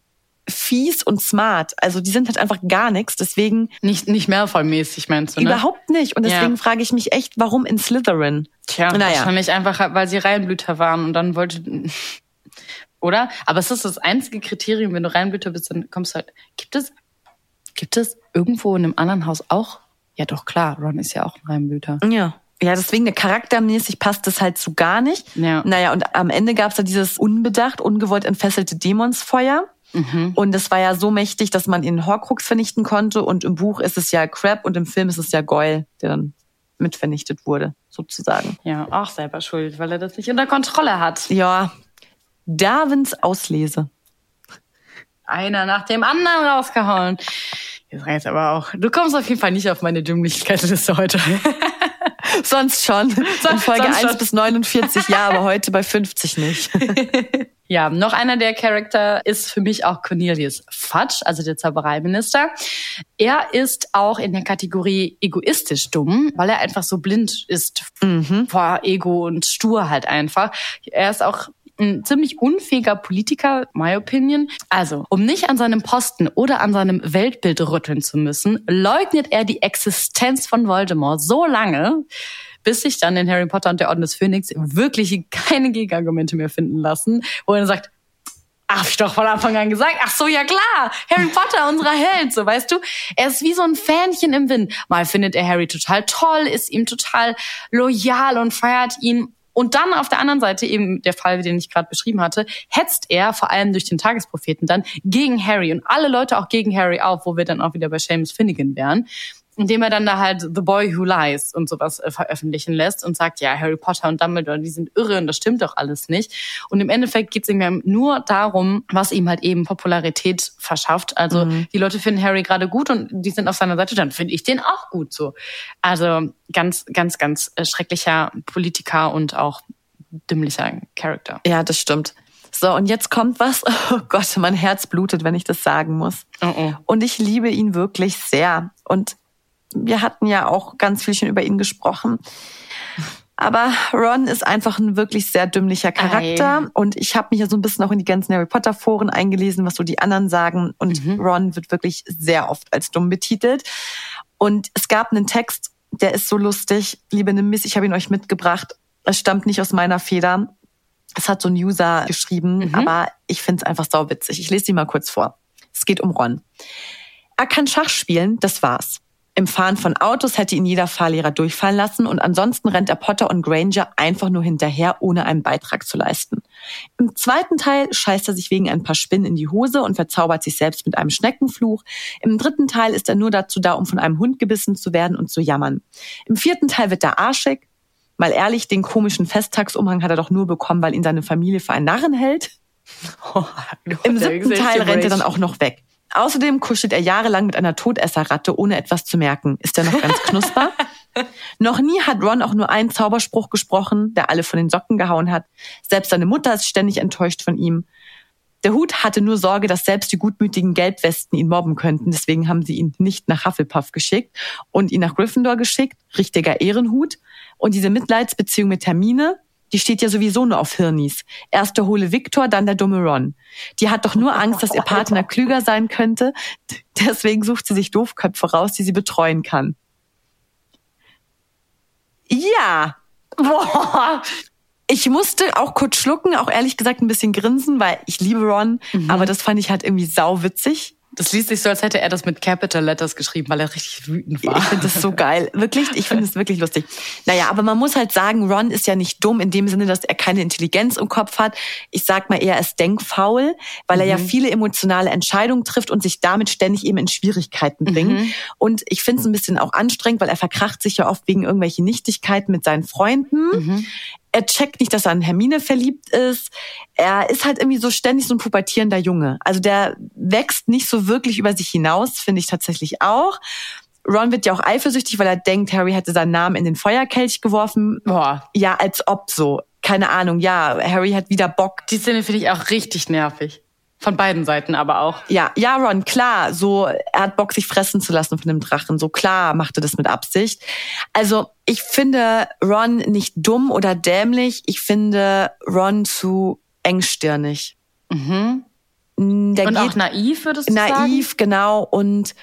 fies und smart. Also die sind halt einfach gar nichts. Deswegen Nicht, nicht Malfoy-mäßig, meinst du, ne? überhaupt nicht. Und deswegen Ja. frage ich mich echt, warum in Slytherin? Tja, Naja. wahrscheinlich einfach, weil sie Reinblüter waren und dann wollte. Oder? Aber es ist das einzige Kriterium, wenn du Reinblüter bist, dann kommst du halt. Gibt es, gibt es irgendwo in einem anderen Haus auch? Ja, doch, klar. Ron ist ja auch ein Reinblüter. Ja. Ja, deswegen der charaktermäßig passt das halt so gar nicht. Ja. Naja, und am Ende gab's da dieses unbedacht, ungewollt entfesselte Dämonsfeuer. Mhm. Und das war ja so mächtig, dass man ihn Horcrux vernichten konnte. Und im Buch ist es ja Crab und im Film ist es ja Goyle, der dann mit vernichtet wurde, sozusagen. Ja, auch selber schuld, weil er das nicht unter Kontrolle hat. Ja, Darwins Auslese. Einer nach dem anderen rausgehauen. Jetzt reicht aber auch. Du kommst auf jeden Fall nicht auf meine Dümmlichkeitsliste heute. Sonst schon. In Folge sonst 1 schon. bis 49 ja, aber heute bei 50 nicht. Ja, noch einer der Charakter ist für mich auch Cornelius Fudge, also der Zaubereiminister. Er ist auch in der Kategorie egoistisch dumm, weil er einfach so blind ist vor Ego und stur halt einfach. Er ist auch ein ziemlich unfähiger Politiker, my opinion. Also, um nicht an seinem Posten oder an seinem Weltbild rütteln zu müssen, leugnet er die Existenz von Voldemort so lange, bis sich dann in Harry Potter und der Orden des Phönix wirklich keine Gegenargumente mehr finden lassen, wo er sagt, hab ich doch von Anfang an gesagt. Ach so, ja klar. Harry Potter, unser Held, so weißt du. Er ist wie so ein Fähnchen im Wind. Mal findet er Harry total toll, ist ihm total loyal und feiert ihn. Und dann auf der anderen Seite eben der Fall, den ich gerade beschrieben hatte, hetzt er vor allem durch den Tagespropheten dann gegen Harry und alle Leute auch gegen Harry auf, wo wir dann auch wieder bei Seamus Finnegan wären indem er dann da halt The Boy Who Lies und sowas äh, veröffentlichen lässt und sagt, ja, Harry Potter und Dumbledore, die sind irre und das stimmt doch alles nicht. Und im Endeffekt geht es ihm nur darum, was ihm halt eben Popularität verschafft. Also die Leute finden Harry gerade gut und die sind auf seiner Seite, dann finde ich den auch gut so. Also ganz, ganz, ganz äh, schrecklicher Politiker und auch dümmlicher Charakter. Ja, das stimmt. So, und jetzt kommt was. Oh Gott, mein Herz blutet, wenn ich das sagen muss. Oh oh. Und ich liebe ihn wirklich sehr. Und wir hatten ja auch ganz viel schon über ihn gesprochen. Aber Ron ist einfach ein wirklich sehr dümmlicher Charakter. Ei. Und ich habe mich ja so ein bisschen auch in die ganzen Harry Potter Foren eingelesen, was so die anderen sagen. Und Ron wird wirklich sehr oft als dumm betitelt. Und es gab einen Text, der ist so lustig. Liebe Nimbis, ich habe ihn euch mitgebracht. Es stammt nicht aus meiner Feder. Es hat so ein User geschrieben, aber ich finde es einfach sauwitzig. Ich lese sie mal kurz vor. Es geht um Ron. Er kann Schach spielen, das war's. Im Fahren von Autos hätte ihn jeder Fahrlehrer durchfallen lassen und ansonsten rennt er Potter und Granger einfach nur hinterher, ohne einen Beitrag zu leisten. Im zweiten Teil scheißt er sich wegen ein paar Spinnen in die Hose und verzaubert sich selbst mit einem Schneckenfluch. Im dritten Teil ist er nur dazu da, um von einem Hund gebissen zu werden und zu jammern. Im vierten Teil wird er arschig. Mal ehrlich, den komischen Festtagsumhang hat er doch nur bekommen, weil ihn seine Familie für einen Narren hält. Im siebten Teil rennt er dann auch noch weg. Außerdem kuschelt er jahrelang mit einer Todesserratte, ohne etwas zu merken. Ist er noch ganz knusper? noch nie hat Ron auch nur einen Zauberspruch gesprochen, der alle von den Socken gehauen hat. Selbst seine Mutter ist ständig enttäuscht von ihm. Der Hut hatte nur Sorge, dass selbst die gutmütigen Gelbwesten ihn mobben könnten. Deswegen haben sie ihn nicht nach Hufflepuff geschickt und ihn nach Gryffindor geschickt. Richtiger Ehrenhut. Und diese Mitleidsbeziehung mit Hermine, die steht ja sowieso nur auf Hirnis. Erst der hohle Victor, dann der dumme Ron. Die hat doch nur Angst, dass ihr Partner klüger sein könnte. Deswegen sucht sie sich Doofköpfe raus, die sie betreuen kann. Ja. Boah. Ich musste auch kurz schlucken, auch ehrlich gesagt ein bisschen grinsen, weil ich liebe Ron, aber das fand ich halt irgendwie sauwitzig. Das liest sich so, als hätte er das mit Capital Letters geschrieben, weil er richtig wütend war. Ich finde das so geil. Wirklich, ich finde es wirklich lustig. Naja, aber man muss halt sagen, Ron ist ja nicht dumm in dem Sinne, dass er keine Intelligenz im Kopf hat. Ich sag mal eher, er ist denkfaul, weil er ja viele emotionale Entscheidungen trifft und sich damit ständig eben in Schwierigkeiten bringt. Und ich finde es ein bisschen auch anstrengend, weil er verkracht sich ja oft wegen irgendwelchen Nichtigkeiten mit seinen Freunden. Er checkt nicht, dass er an Hermine verliebt ist. Er ist halt irgendwie so ständig so ein pubertierender Junge. Also der wächst nicht so wirklich über sich hinaus, finde ich tatsächlich auch. Ron wird ja auch eifersüchtig, weil er denkt, Harry hätte seinen Namen in den Feuerkelch geworfen. Boah. Ja, als ob so. Keine Ahnung. Ja, Harry hat wieder Bock. Die Szene finde ich auch richtig nervig. Von beiden Seiten aber auch. Ja, ja, Ron, klar, so, er hat Bock, sich fressen zu lassen von dem Drachen. So klar macht er das mit Absicht. Also, ich finde Ron nicht dumm oder dämlich. Ich finde Ron zu engstirnig. Mhm. Der Und auch naiv, würdest du sagen? naiv, genau. Und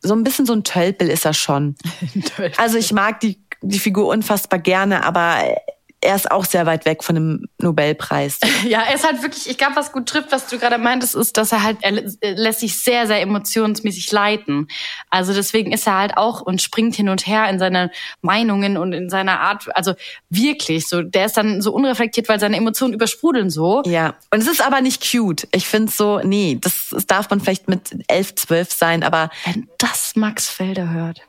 so ein bisschen so ein Tölpel ist er schon. Also ich mag die, die Figur unfassbar gerne, aber er ist auch sehr weit weg von dem Nobelpreis. Ja, er ist halt wirklich, ich glaube, was gut trifft, was du gerade meintest, ist, dass er halt, er lä- lässt sich sehr, sehr emotionsmäßig leiten. Also deswegen ist er halt auch und springt hin und her in seinen Meinungen und in seiner Art, also wirklich so, der ist dann so unreflektiert, weil seine Emotionen übersprudeln so. Ja. Und es ist aber nicht cute. Ich finde so, nee, das, das darf man vielleicht mit elf, zwölf sein, aber Wenn das Max Felder hört.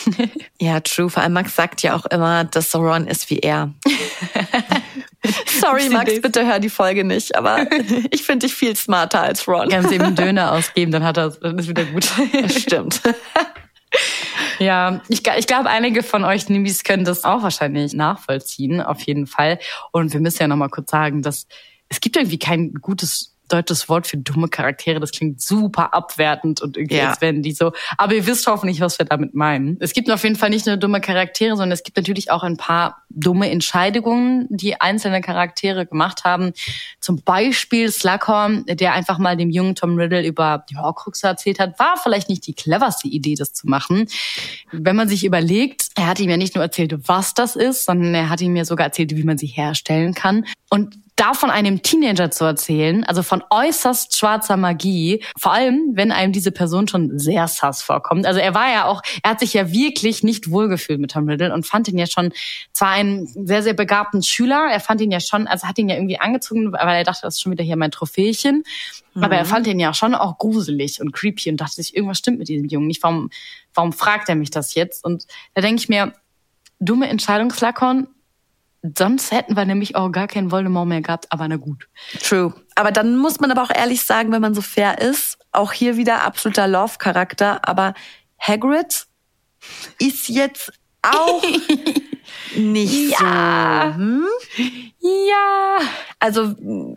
ja, true. Vor allem Max sagt ja auch immer, dass Ron ist wie er. Sorry, Max, bitte hör die Folge nicht, aber ich finde dich viel smarter als Ron. Kannst ihm einen Döner ausgeben, dann hat er, dann ist wieder gut. Das stimmt. Ja, ich, ich glaube, einige von euch Nimbis können das auch wahrscheinlich nachvollziehen, auf jeden Fall. Und wir müssen ja noch mal kurz sagen, dass es gibt irgendwie kein gutes deutsches Wort für dumme Charaktere. Das klingt super abwertend und irgendwie Ja. als wären die so. Aber ihr wisst hoffentlich, was wir damit meinen. Es gibt auf jeden Fall nicht nur dumme Charaktere, sondern es gibt natürlich auch ein paar dumme Entscheidungen, die einzelne Charaktere gemacht haben. Zum Beispiel Slughorn, der einfach mal dem jungen Tom Riddle über die Horcruxe erzählt hat, war vielleicht nicht die cleverste Idee, das zu machen. Wenn man sich überlegt, er hat ihm ja nicht nur erzählt, was das ist, sondern er hat ihm ja sogar erzählt, wie man sie herstellen kann. Und davon einem Teenager zu erzählen, also von äußerst schwarzer Magie, vor allem, wenn einem diese Person schon sehr sass vorkommt. Also er war ja auch, er hat sich ja wirklich nicht wohlgefühlt mit Tom Riddle und fand ihn ja schon, zwar einen sehr, sehr begabten Schüler, er fand ihn ja schon, also hat ihn ja irgendwie angezogen, weil er dachte, das ist schon wieder hier mein Trophächen. Aber er fand ihn ja schon auch gruselig und creepy und dachte sich, irgendwas stimmt mit diesem Jungen nicht. Warum, warum fragt er mich das jetzt? Und da denke ich mir, dumme Entscheidungslackern, Sonst hätten wir nämlich auch gar keinen Voldemort mehr gehabt, aber na gut. True. Aber dann muss man aber auch ehrlich sagen, wenn man so fair ist, auch hier wieder absoluter Love-Charakter, aber Hagrid ist jetzt auch nicht Ja. so. Hm? Ja. Also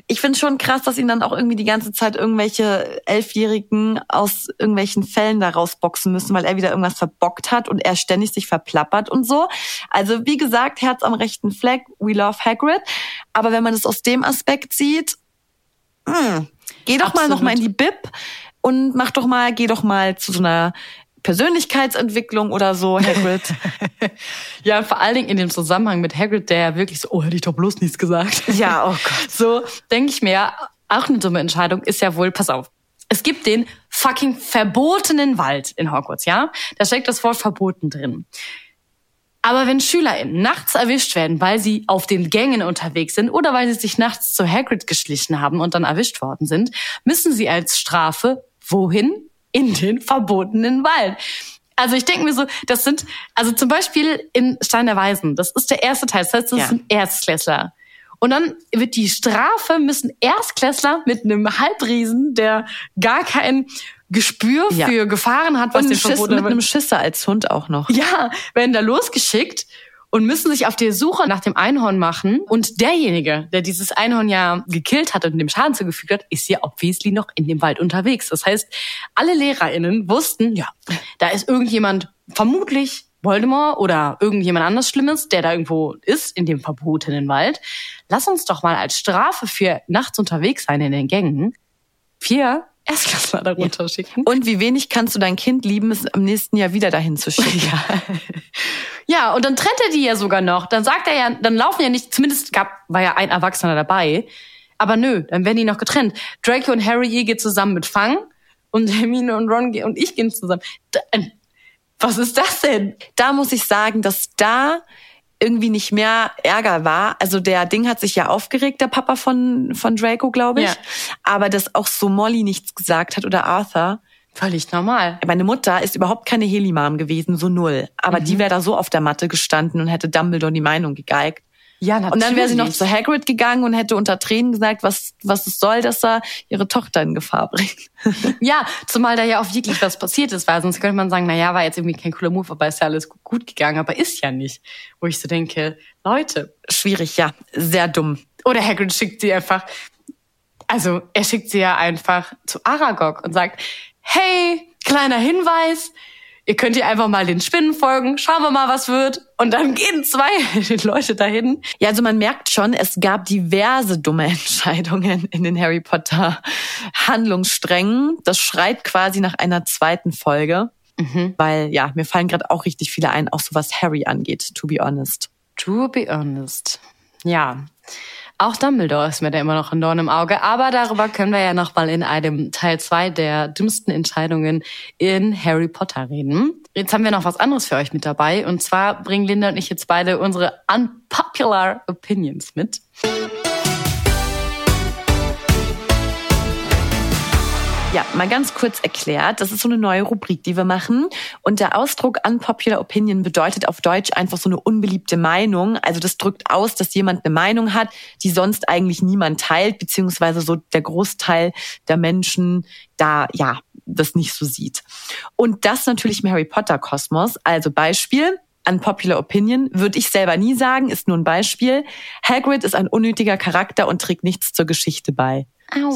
ich finde schon krass, dass ihn dann auch irgendwie die ganze Zeit irgendwelche Elfjährigen aus irgendwelchen Fällen da rausboxen müssen, weil er wieder irgendwas verbockt hat und er ständig sich verplappert und so. Also wie gesagt, Herz am rechten Fleck, we love Hagrid. Aber wenn man es aus dem Aspekt sieht, hm, geh doch mal Absolut. noch mal in die Bib und mach doch mal, geh doch mal zu so einer Persönlichkeitsentwicklung oder so, Hagrid. Ja, vor allen Dingen in dem Zusammenhang mit Hagrid, der ja wirklich so, oh, hätte ich doch bloß nichts gesagt. ja, oh Gott. So denke ich mir, auch eine dumme Entscheidung ist ja wohl, pass auf. Es gibt den fucking verbotenen Wald in Hogwarts, ja? Da steckt das Wort verboten drin. Aber wenn SchülerInnen nachts erwischt werden, weil sie auf den Gängen unterwegs sind oder weil sie sich nachts zu Hagrid geschlichen haben und dann erwischt worden sind, müssen sie als Strafe wohin? In den verbotenen Wald. Also ich denke mir so, das sind, also zum Beispiel in Stein der Weisen, das ist der erste Teil, das heißt, das Ja. sind Erstklässler. Und dann wird die Strafe, müssen Erstklässler mit einem Halbriesen, der gar kein Gespür Ja. für Gefahren hat, was den Schiss, mit einem Schisser als Hund auch noch. ja, werden da losgeschickt und müssen sich auf die Suche nach dem Einhorn machen. Und derjenige, der dieses Einhorn ja gekillt hat und dem Schaden zugefügt hat, ist ja obviously noch in dem Wald unterwegs. Das heißt, alle LehrerInnen wussten, ja, da ist irgendjemand, vermutlich Voldemort oder irgendjemand anders Schlimmes, der da irgendwo ist, in dem verbotenen Wald. Lass uns doch mal als Strafe für nachts unterwegs sein in den Gängen vier Erstklässler darunter schicken. Und wie wenig kannst du dein Kind lieben, es am nächsten Jahr wieder dahin zu schicken. Ja, und dann trennt er die ja sogar noch. Dann sagt er ja, dann laufen ja nicht, zumindest gab, war ja ein Erwachsener dabei. Aber nö, dann werden die noch getrennt. Draco und Harry, ihr geht zusammen mit Fang und Hermine und Ron und ich gehen zusammen. Da, äh, was ist das denn? Da muss ich sagen, dass da irgendwie nicht mehr Ärger war. Also der Ding hat sich ja aufgeregt, der Papa von, von Draco, glaube ich. Ja. Aber dass auch so Molly nichts gesagt hat oder Arthur. Völlig normal. Meine Mutter ist überhaupt keine Helimam gewesen, so null. Aber Mhm. die wäre da so auf der Matte gestanden und hätte Dumbledore die Meinung gegeigt. Ja, Und dann wäre sie noch natürlich. zu Hagrid gegangen und hätte unter Tränen gesagt, was, was es soll, dass er ihre Tochter in Gefahr bringt. Ja, zumal da ja auch wirklich was passiert ist, weil sonst könnte man sagen, na ja, war jetzt irgendwie kein cooler Move, aber ist ja alles gu- gut gegangen, aber ist ja nicht. Wo ich so denke, Leute. Schwierig, ja. Sehr dumm. Oder Hagrid schickt sie einfach, also er schickt sie ja einfach zu Aragog und sagt, hey, kleiner Hinweis, ihr könnt ihr einfach mal den Spinnen folgen, schauen wir mal, was wird. Und dann gehen zwei Leute dahin. Ja, also man merkt schon, es gab diverse dumme Entscheidungen in den Harry Potter Handlungssträngen. Das schreit quasi nach einer zweiten Folge. Mhm. Weil ja, mir fallen gerade auch richtig viele ein, auch so was Harry angeht, to be honest. To be honest. Ja. Auch Dumbledore ist mir da immer noch ein Dorn im Auge. Aber darüber können wir ja noch mal in einem Teil zwei der dümmsten Entscheidungen in Harry Potter reden. Jetzt haben wir noch was anderes für euch mit dabei. Und zwar bringen Linda und ich jetzt beide unsere unpopular Opinions mit. Ja, mal ganz kurz erklärt. Das ist so eine neue Rubrik, die wir machen. Und der Ausdruck Unpopular Opinion bedeutet auf Deutsch einfach so eine unbeliebte Meinung. Also das drückt aus, dass jemand eine Meinung hat, die sonst eigentlich niemand teilt, beziehungsweise so der Großteil der Menschen da, ja, das nicht so sieht. Und das natürlich im Harry Potter Kosmos. Also Beispiel. Unpopular Opinion würde ich selber nie sagen, ist nur ein Beispiel. Hagrid ist ein unnötiger Charakter und trägt nichts zur Geschichte bei. Aua.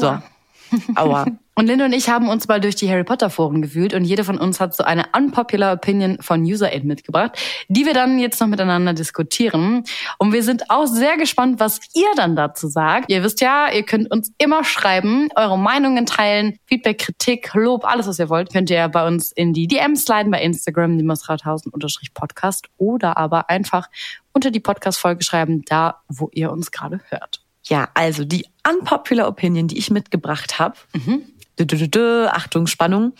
So. Aua. Und Linda und ich haben uns mal durch die Harry Potter Foren gewühlt und jede von uns hat so eine unpopular Opinion von UserAid mitgebracht, die wir dann jetzt noch miteinander diskutieren. Und wir sind auch sehr gespannt, was ihr dann dazu sagt. Ihr wisst ja, ihr könnt uns immer schreiben, eure Meinungen teilen, Feedback, Kritik, Lob, alles was ihr wollt, könnt ihr bei uns in die DMs sliden bei Instagram, die 1000 Podcast oder aber einfach unter die Podcast-Folge schreiben, da wo ihr uns gerade hört. Ja, also die unpopular Opinion, die ich mitgebracht habe. Mhm. Achtung, Spannung.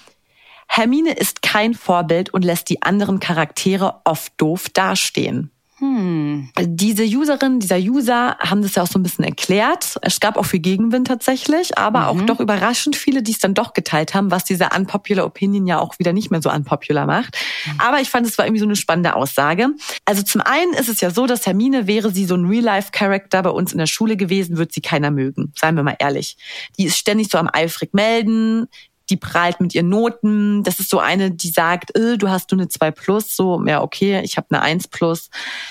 Hermine ist kein Vorbild und lässt die anderen Charaktere oft doof dastehen. Hm. Diese Userin, dieser User haben das ja auch so ein bisschen erklärt. Es gab auch viel Gegenwind tatsächlich, aber mhm. auch doch überraschend viele, die es dann doch geteilt haben, was diese unpopular Opinion ja auch wieder nicht mehr so unpopular macht. Mhm. Aber ich fand, es war irgendwie so eine spannende Aussage. Also zum einen ist es ja so, dass Hermine wäre sie so ein Real-Life-Character bei uns in der Schule gewesen, wird sie keiner mögen. Seien wir mal ehrlich. Die ist ständig so am eifrig melden, die prahlt mit ihren Noten. Das ist so eine, die sagt, äh, du hast nur eine 2 plus, so, ja, okay, ich habe eine 1 plus.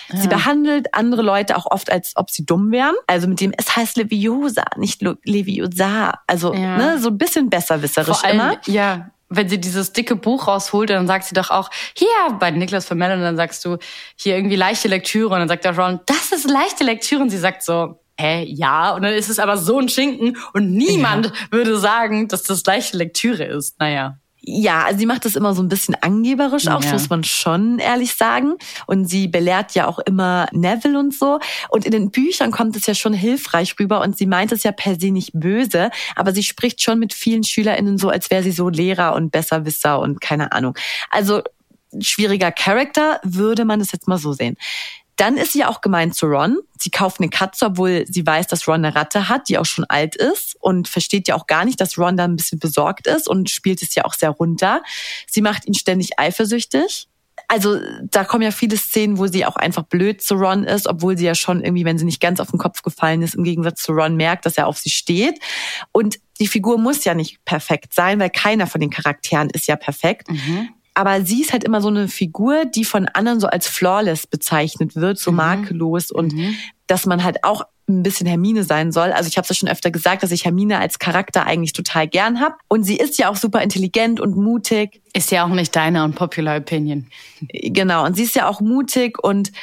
Ja. Sie behandelt andere Leute auch oft, als ob sie dumm wären. Also mit dem, es heißt Leviosa, nicht Leviosa. Also ja. ne, so ein bisschen besserwisserisch Vor allem, immer. Ja, wenn sie dieses dicke Buch rausholt, dann sagt sie doch auch, hier, bei Niklas Vermel, und dann sagst du, hier irgendwie leichte Lektüre. Und dann sagt der Ron, das ist leichte Lektüre. Und sie sagt so, hä, ja, und dann ist es aber so ein Schinken und niemand ja. würde sagen, dass das leichte Lektüre ist. Naja. Ja, also sie macht das immer so ein bisschen angeberisch, auch ja. muss man schon ehrlich sagen. Und sie belehrt ja auch immer Neville und so. Und in den Büchern kommt es ja schon hilfreich rüber und sie meint es ja per se nicht böse, aber sie spricht schon mit vielen SchülerInnen so, als wäre sie so Lehrer und Besserwisser und keine Ahnung. Also schwieriger Charakter, würde man es jetzt mal so sehen. Dann ist sie auch gemeint zu Ron. Sie kauft eine Katze, obwohl sie weiß, dass Ron eine Ratte hat, die auch schon alt ist und versteht ja auch gar nicht, dass Ron da ein bisschen besorgt ist und spielt es ja auch sehr runter. Sie macht ihn ständig eifersüchtig. Also da kommen ja viele Szenen, wo sie auch einfach blöd zu Ron ist, obwohl sie ja schon irgendwie, wenn sie nicht ganz auf den Kopf gefallen ist, im Gegensatz zu Ron merkt, dass er auf sie steht. Und die Figur muss ja nicht perfekt sein, weil keiner von den Charakteren ist ja perfekt. Mhm aber sie ist halt immer so eine Figur, die von anderen so als flawless bezeichnet wird, so mhm. makellos und mhm. dass man halt auch ein bisschen Hermine sein soll. Also ich habe es ja schon öfter gesagt, dass ich Hermine als Charakter eigentlich total gern hab. Und sie ist ja auch super intelligent und mutig. Ist ja auch nicht deine unpopular Opinion. Genau, und sie ist ja auch mutig und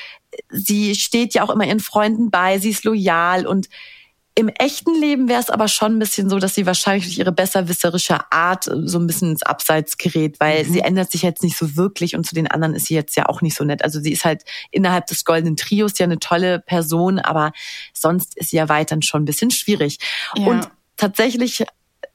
sie steht ja auch immer ihren Freunden bei, sie ist loyal und im echten Leben wäre es aber schon ein bisschen so, dass sie wahrscheinlich durch ihre besserwisserische Art so ein bisschen ins Abseits gerät, weil mhm. sie ändert sich jetzt nicht so wirklich und zu den anderen ist sie jetzt ja auch nicht so nett. Also sie ist halt innerhalb des Goldenen Trios ja eine tolle Person, aber sonst ist sie ja weiterhin schon ein bisschen schwierig. Ja. Und tatsächlich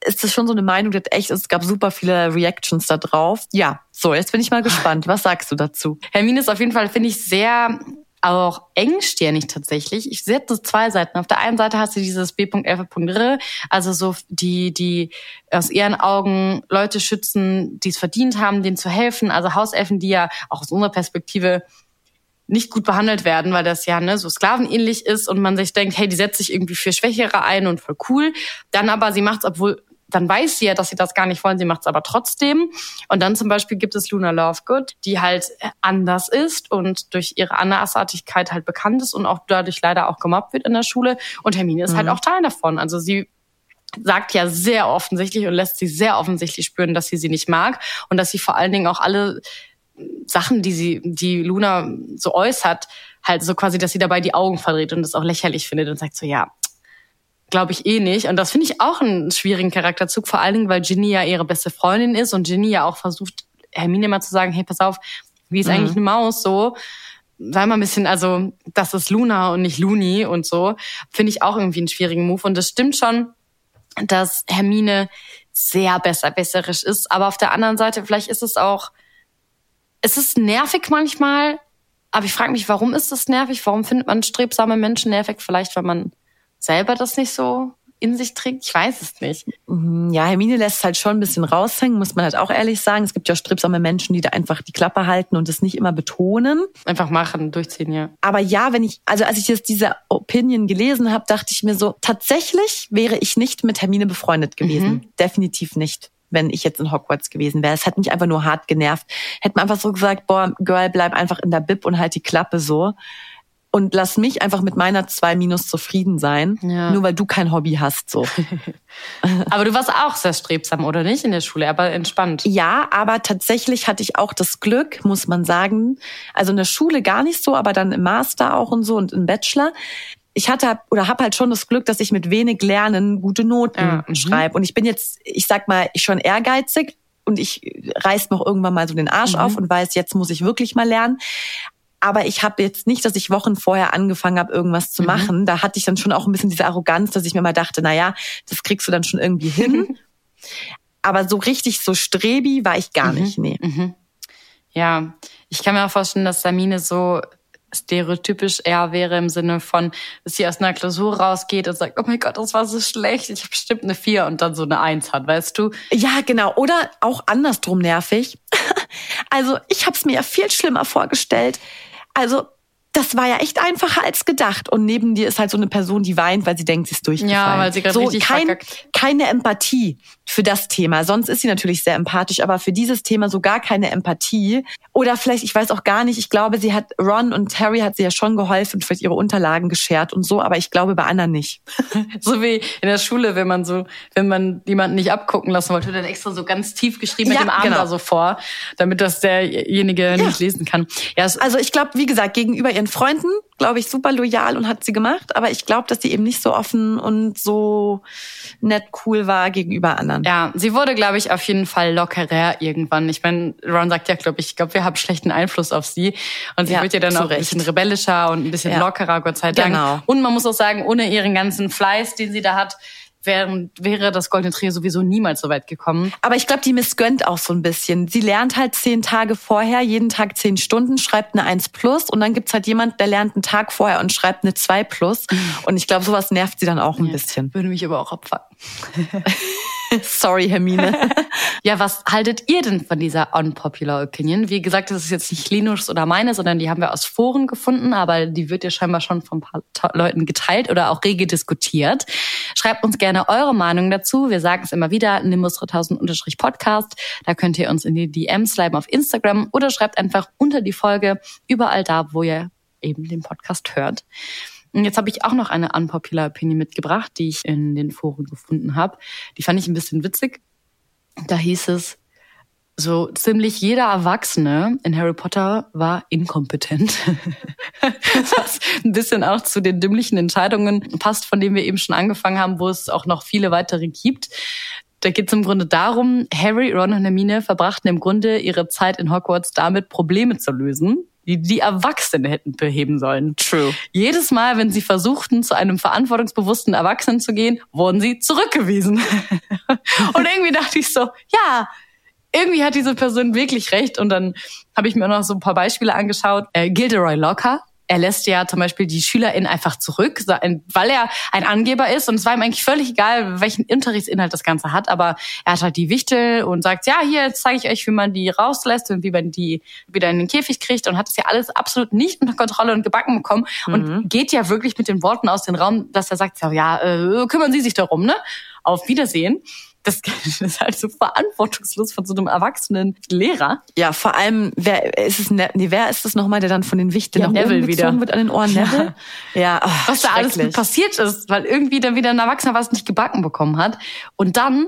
ist das schon so eine Meinung, dass echt, es gab super viele Reactions da drauf. Ja, so, jetzt bin ich mal gespannt. Was sagst du dazu? Hermine ist auf jeden Fall, finde ich, sehr auch engstirnig tatsächlich. Ich das zwei Seiten. Auf der einen Seite hast du dieses B.F.R, also so die, die aus ihren Augen Leute schützen, die es verdient haben, denen zu helfen. Also Hauselfen, die ja auch aus unserer Perspektive nicht gut behandelt werden, weil das ja ne, so sklavenähnlich ist und man sich denkt, hey, die setzt sich irgendwie für Schwächere ein und voll cool. Dann aber sie macht es, obwohl dann weiß sie ja, dass sie das gar nicht wollen, sie macht es aber trotzdem. Und dann zum Beispiel gibt es Luna Lovegood, die halt anders ist und durch ihre Andersartigkeit halt bekannt ist und auch dadurch leider auch gemobbt wird in der Schule. Und Hermine ist halt mhm. halt auch Teil davon. Also sie sagt ja sehr offensichtlich und lässt sie sehr offensichtlich spüren, dass sie sie nicht mag und dass sie vor allen Dingen auch alle Sachen, die sie, die Luna so äußert, halt so quasi, dass sie dabei die Augen verdreht und das auch lächerlich findet und sagt so, ja, glaube ich eh nicht. Und das finde ich auch einen schwierigen Charakterzug, vor allen Dingen, weil Ginny ja ihre beste Freundin ist und Ginny ja auch versucht, Hermine mal zu sagen, hey, pass auf, wie ist mhm. eigentlich eine Maus so? Sei mal ein bisschen, also das ist Luna und nicht Looney und so, finde ich auch irgendwie einen schwierigen Move. Und das stimmt schon, dass Hermine sehr besserwisserisch ist. Aber auf der anderen Seite, vielleicht ist es auch, es ist nervig manchmal, aber ich frage mich, warum ist das nervig? Warum findet man strebsame Menschen nervig? Vielleicht, weil man selber das nicht so in sich trägt? Ich weiß es nicht. Mhm, ja, Hermine lässt halt schon ein bisschen raushängen, muss man halt auch ehrlich sagen. Es gibt ja strebsame Menschen, die da einfach die Klappe halten und es nicht immer betonen. Einfach machen, durchziehen, ja. Aber ja, wenn ich, also als ich jetzt diese Opinion gelesen habe, dachte ich mir so, tatsächlich wäre ich nicht mit Hermine befreundet gewesen. Mhm. Definitiv nicht wenn ich jetzt in Hogwarts gewesen wäre. Es hat mich einfach nur hart genervt. Hätte man einfach so gesagt, boah, Girl, bleib einfach in der Bib und halt die Klappe so und lass mich einfach mit meiner zwei Minus zufrieden sein, ja. nur weil du kein Hobby hast, so. aber du warst auch sehr strebsam, oder nicht, in der Schule, aber entspannt. Ja, aber tatsächlich hatte ich auch das Glück, muss man sagen, also in der Schule gar nicht so, aber dann im Master auch und so und im Bachelor. Ich hatte oder habe halt schon das Glück, dass ich mit wenig Lernen gute Noten ja. Mhm. schreibe. Und ich bin jetzt, ich sag mal, ich schon ehrgeizig, und ich reiß noch irgendwann mal so den Arsch mhm. auf und weiß, jetzt muss ich wirklich mal lernen. Aber ich habe jetzt nicht, dass ich Wochen vorher angefangen habe, irgendwas zu mhm. machen. Da hatte ich dann schon auch ein bisschen diese Arroganz, dass ich mir mal dachte, na ja, das kriegst du dann schon irgendwie hin. Aber so richtig so strebi war ich gar mhm. nicht, nee. Mhm. Ja, ich kann mir auch vorstellen, dass Samine so stereotypisch eher wäre im Sinne von, dass sie aus einer Klausur rausgeht und sagt, oh mein Gott, das war so schlecht, ich habe bestimmt eine vier und dann so eine Eins hat, weißt du? Ja, genau. Oder auch andersrum nervig. also ich habe es mir ja viel schlimmer vorgestellt. Also das war ja echt einfacher als gedacht. Und neben dir ist halt so eine Person, die weint, weil sie denkt, sie ist durchgefallen. Ja, weil sie gerade so, richtig kein, verkackt. Keine Empathie für das Thema. Sonst ist sie natürlich sehr empathisch, aber für dieses Thema so gar keine Empathie. Oder vielleicht, ich weiß auch gar nicht, ich glaube, sie hat, Ron und Harry hat sie ja schon geholfen und vielleicht ihre Unterlagen geschert und so, aber ich glaube bei anderen nicht. so wie in der Schule, wenn man so, wenn man jemanden nicht abgucken lassen wollte, dann extra so ganz tief geschrieben ja, mit dem Arm genau. da so vor, damit das derjenige ja. nicht lesen kann. Ja, also ich glaube, wie gesagt, gegenüber ihren Freunden, glaube ich, super loyal und hat sie gemacht, aber ich glaube, dass sie eben nicht so offen und so nett cool war gegenüber anderen. Ja, sie wurde, glaube ich, auf jeden Fall lockerer irgendwann. Ich meine, Ron sagt ja, glaube ich, ich glaube, wir haben schlechten Einfluss auf sie. Und sie ja, wird ja dann auch Recht. ein bisschen rebellischer und ein bisschen ja. lockerer, Gott sei Dank. Genau. Und man muss auch sagen, ohne ihren ganzen Fleiß, den sie da hat, während, wäre das Goldene Trio sowieso niemals so weit gekommen. Aber ich glaube, die missgönnt auch so ein bisschen. Sie lernt halt zehn Tage vorher, jeden Tag zehn Stunden, schreibt eine 1 plus und dann gibt's halt jemand, der lernt einen Tag vorher und schreibt eine 2 plus. Und ich glaube, sowas nervt sie dann auch ein ja, bisschen. Würde mich aber auch abfangen. Sorry, Hermine. ja, was haltet ihr denn von dieser unpopular Opinion? Wie gesagt, das ist jetzt nicht Linus oder meine, sondern die haben wir aus Foren gefunden, aber die wird ja scheinbar schon von ein paar Leuten geteilt oder auch rege diskutiert. Schreibt uns gerne eure Meinung dazu. Wir sagen es immer wieder, nimbus 3000 Podcast. Da könnt ihr uns in die DMs schreiben auf Instagram oder schreibt einfach unter die Folge überall da, wo ihr eben den Podcast hört. Und jetzt habe ich auch noch eine unpopular Opinion mitgebracht, die ich in den Foren gefunden habe. Die fand ich ein bisschen witzig. Da hieß es, so ziemlich jeder Erwachsene in Harry Potter war inkompetent. Was ein bisschen auch zu den dümmlichen Entscheidungen passt, von denen wir eben schon angefangen haben, wo es auch noch viele weitere gibt. Da geht es im Grunde darum, Harry, Ron und Hermine verbrachten im Grunde ihre Zeit in Hogwarts damit, Probleme zu lösen die die Erwachsene hätten beheben sollen. True. Jedes Mal, wenn sie versuchten, zu einem verantwortungsbewussten Erwachsenen zu gehen, wurden sie zurückgewiesen. und irgendwie dachte ich so, ja, irgendwie hat diese Person wirklich recht. Und dann habe ich mir auch noch so ein paar Beispiele angeschaut. Äh, Gilderoy Locker, er lässt ja zum Beispiel die SchülerInnen einfach zurück, weil er ein Angeber ist. Und es war ihm eigentlich völlig egal, welchen Unterrichtsinhalt das Ganze hat, aber er hat halt die Wichtel und sagt, ja, hier zeige ich euch, wie man die rauslässt und wie man die wieder in den Käfig kriegt. Und hat es ja alles absolut nicht unter Kontrolle und gebacken bekommen. Mhm. und geht ja wirklich mit den Worten aus dem Raum, dass er sagt, ja, äh, kümmern Sie sich darum, ne? Auf Wiedersehen das ist halt so verantwortungslos von so einem erwachsenen Lehrer. Ja, vor allem, wer ist es, ne, nee, wer ist es nochmal, der dann von den Wichten ja, nach Neville oben wieder. wird an den Ohren? Neville? Ja, ja oh, was da alles passiert ist, weil irgendwie dann wieder ein Erwachsener was nicht gebacken bekommen hat. Und dann,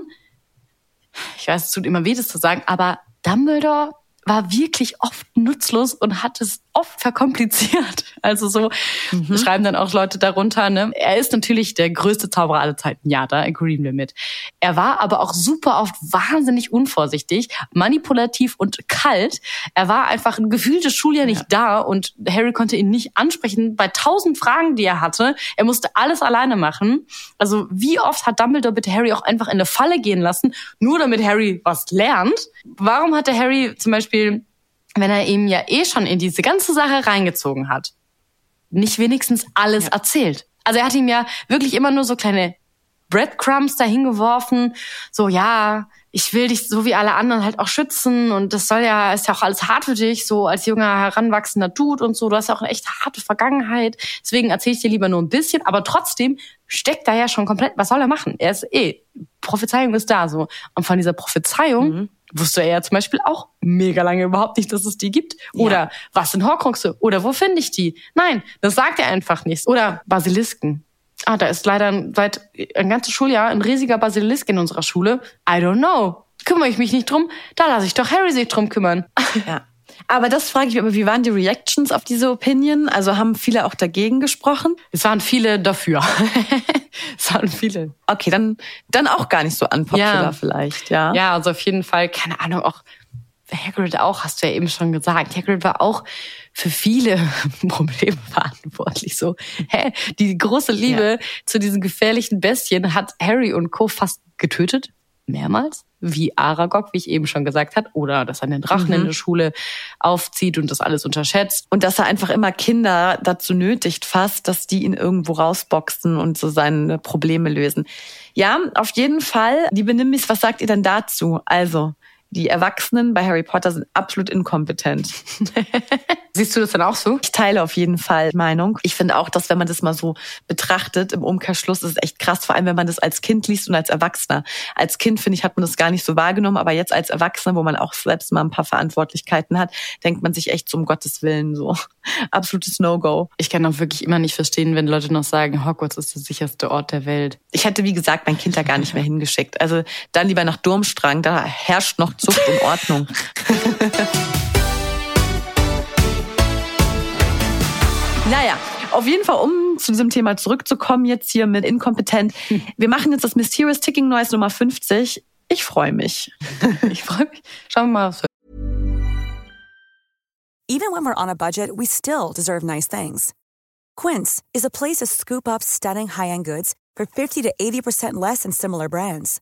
ich weiß, es tut immer weh, das zu sagen, aber Dumbledore war wirklich oft nutzlos und hat es oft verkompliziert. Also so mhm. schreiben dann auch Leute darunter. Ne? Er ist natürlich der größte Zauberer aller Zeiten. Ja, da agreeen wir mit. Er war aber auch super oft wahnsinnig unvorsichtig, manipulativ und kalt. Er war einfach ein gefühltes Schuljahr nicht ja. da und Harry konnte ihn nicht ansprechen bei tausend Fragen, die er hatte. Er musste alles alleine machen. Also wie oft hat Dumbledore bitte Harry auch einfach in eine Falle gehen lassen, nur damit Harry was lernt? Warum hat der Harry zum Beispiel wenn er ihm ja eh schon in diese ganze Sache reingezogen hat, nicht wenigstens alles ja. erzählt. Also er hat ihm ja wirklich immer nur so kleine Breadcrumbs dahin geworfen, so ja, ich will dich so wie alle anderen halt auch schützen und das soll ja, ist ja auch alles hart für dich, so als junger, heranwachsender Dude und so, du hast ja auch eine echt harte Vergangenheit, deswegen erzähle ich dir lieber nur ein bisschen, aber trotzdem steckt da ja schon komplett, was soll er machen? Er ist eh, Prophezeiung ist da so. Und von dieser Prophezeiung mhm wusste er ja zum Beispiel auch mega lange überhaupt nicht, dass es die gibt. Oder ja. was sind Horcruxe? Oder wo finde ich die? Nein, das sagt er einfach nicht. Oder Basilisken. Ah, da ist leider seit ein ganzes Schuljahr ein riesiger Basilisk in unserer Schule. I don't know. Kümmere ich mich nicht drum? Da lasse ich doch Harry sich drum kümmern. Ja. Aber das frage ich mich aber, wie waren die Reactions auf diese Opinion? Also haben viele auch dagegen gesprochen? Es waren viele dafür. es waren viele. Okay, dann, dann auch gar nicht so unpopular ja. vielleicht, ja. Ja, also auf jeden Fall, keine Ahnung, auch Hagrid auch, hast du ja eben schon gesagt. Hagrid war auch für viele Probleme verantwortlich. So, hä? Die große Liebe ja. zu diesen gefährlichen Bestien hat Harry und Co. fast getötet mehrmals, wie Aragog, wie ich eben schon gesagt habe, oder dass er einen Drachen mhm. in der Schule aufzieht und das alles unterschätzt. Und dass er einfach immer Kinder dazu nötigt, fast, dass die ihn irgendwo rausboxen und so seine Probleme lösen. Ja, auf jeden Fall. Liebe Nimbis, was sagt ihr denn dazu? Also, die Erwachsenen bei Harry Potter sind absolut inkompetent. Siehst du das dann auch so? Ich teile auf jeden Fall Meinung. Ich finde auch, dass wenn man das mal so betrachtet, im Umkehrschluss ist es echt krass, vor allem wenn man das als Kind liest und als Erwachsener. Als Kind, finde ich, hat man das gar nicht so wahrgenommen, aber jetzt als Erwachsener, wo man auch selbst mal ein paar Verantwortlichkeiten hat, denkt man sich echt so um Gottes Willen so. Absolutes No-Go. Ich kann auch wirklich immer nicht verstehen, wenn Leute noch sagen, Hogwarts ist der sicherste Ort der Welt. Ich hätte, wie gesagt, mein Kind da gar nicht mehr hingeschickt. Also dann lieber nach Durmstrang, da herrscht noch Zucht und Ordnung. naja, auf jeden Fall, um zu diesem Thema zurückzukommen, jetzt hier mit inkompetent. Wir machen jetzt das Mysterious Ticking Noise Nummer 50. Ich freue mich. ich freue mich. Schauen wir mal, was Even when we're on a budget, we still deserve nice things. Quince is a place to scoop up stunning high-end goods for 50 to 80% less than similar brands.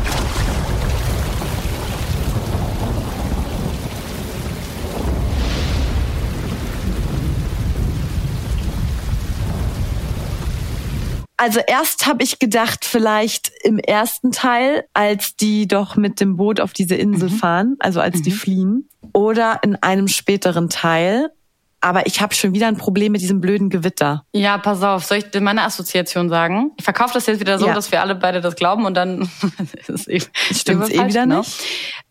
Also erst habe ich gedacht, vielleicht im ersten Teil, als die doch mit dem Boot auf diese Insel mhm. fahren, also als mhm. die fliehen, oder in einem späteren Teil, aber ich habe schon wieder ein Problem mit diesem blöden Gewitter. Ja, pass auf, soll ich dir meine Assoziation sagen? Ich verkaufe das jetzt wieder so, ja. dass wir alle beide das glauben und dann ist es eben stimmt eh wieder ne? nicht.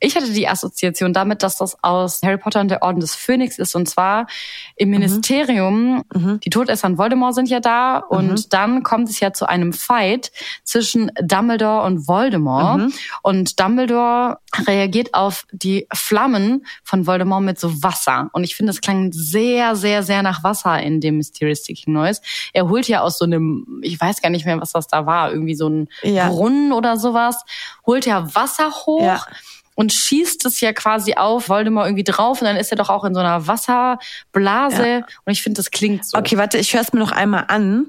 Ich hatte die Assoziation damit, dass das aus Harry Potter und der Orden des Phönix ist und zwar im mhm. Ministerium. Mhm. Die Todesser und Voldemort sind ja da und mhm. dann kommt es ja zu einem Fight zwischen Dumbledore und Voldemort mhm. und Dumbledore reagiert auf die Flammen von Voldemort mit so Wasser und ich finde, das klang sehr sehr, sehr, sehr nach Wasser in dem Mysterious Ticking Noise. Er holt ja aus so einem, ich weiß gar nicht mehr, was das da war, irgendwie so ein ja. Brunnen oder sowas, holt ja Wasser hoch. Ja und schießt es ja quasi auf Voldemort irgendwie drauf und dann ist er doch auch in so einer Wasserblase ja. und ich finde, das klingt so. Okay, warte, ich höre es mir noch einmal an.